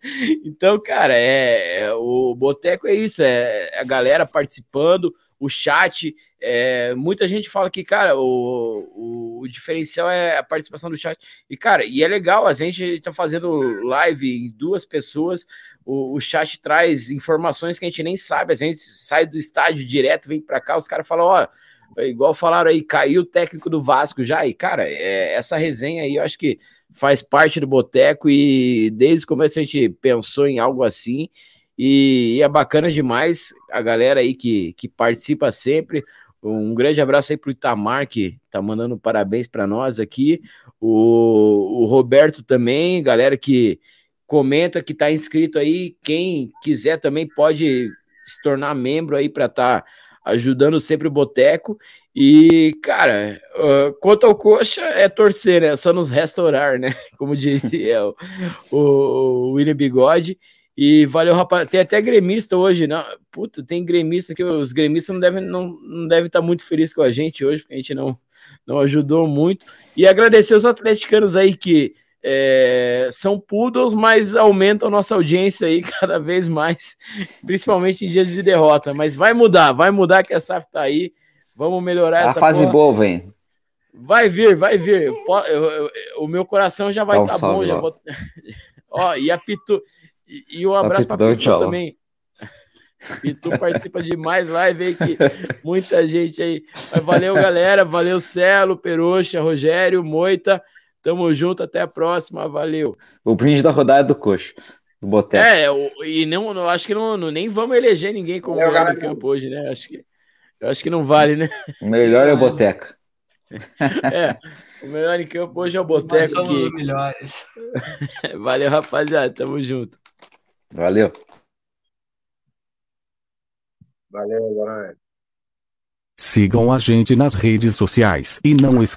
Então, cara, é, é o Boteco é isso, é a galera participando, o chat. É, muita gente fala que, cara, o, o, o, diferencial é a participação do chat. E, cara, e é legal, a gente tá fazendo live em duas pessoas o, o chat traz informações que a gente nem sabe. A gente sai do estádio direto, vem para cá, os caras falam, ó, igual falaram aí, caiu o técnico do Vasco já. E, cara, é, essa resenha aí eu acho que faz parte do Boteco e desde o começo a gente pensou em algo assim. E, e é bacana demais a galera aí que, que participa sempre. Um grande abraço aí para o Itamar, que tá mandando parabéns para nós aqui. O, o Roberto também, galera que comenta que está inscrito aí. Quem quiser também pode se tornar membro aí para estar tá ajudando sempre o Boteco. E, cara, uh, quanto ao coxa, é torcer, né? Só nos restaurar, né? [laughs] Como diria o, o William Bigode. E valeu, rapaz. Tem até gremista hoje, não? Puta, tem gremista que os gremistas não devem não, não devem estar tá muito felizes com a gente hoje, porque a gente não, não ajudou muito. E agradecer os atleticanos aí que é, são poodles, mas aumentam a nossa audiência aí [laughs] cada vez mais, principalmente em dias de derrota. Mas vai mudar, vai mudar que a SAF tá aí. Vamos melhorar a essa fase porra. boa, vem. Vai vir, vai vir. O meu coração já vai estar tá bom. Já vou... [laughs] Ó, e a Pitu. E, e um abraço para Pitu tchau. também. [laughs] Pitu participa de mais live aí que muita gente aí. Mas valeu, galera. Valeu, Celo, Peroxa, Rogério, Moita. Tamo junto, até a próxima. Valeu. O brinde da rodada do Coxo. Do Boteco. É, e não, não acho que não, não, nem vamos eleger ninguém como melhor no campo hoje, né? Acho que, eu acho que não vale, né? O melhor é o Boteco. [laughs] É, o melhor em campo hoje é o Boteco. Nós somos que... os melhores. [laughs] Valeu, rapaziada. Tamo junto. Valeu. Valeu, Brian. Sigam a gente nas redes sociais e não esqueçam.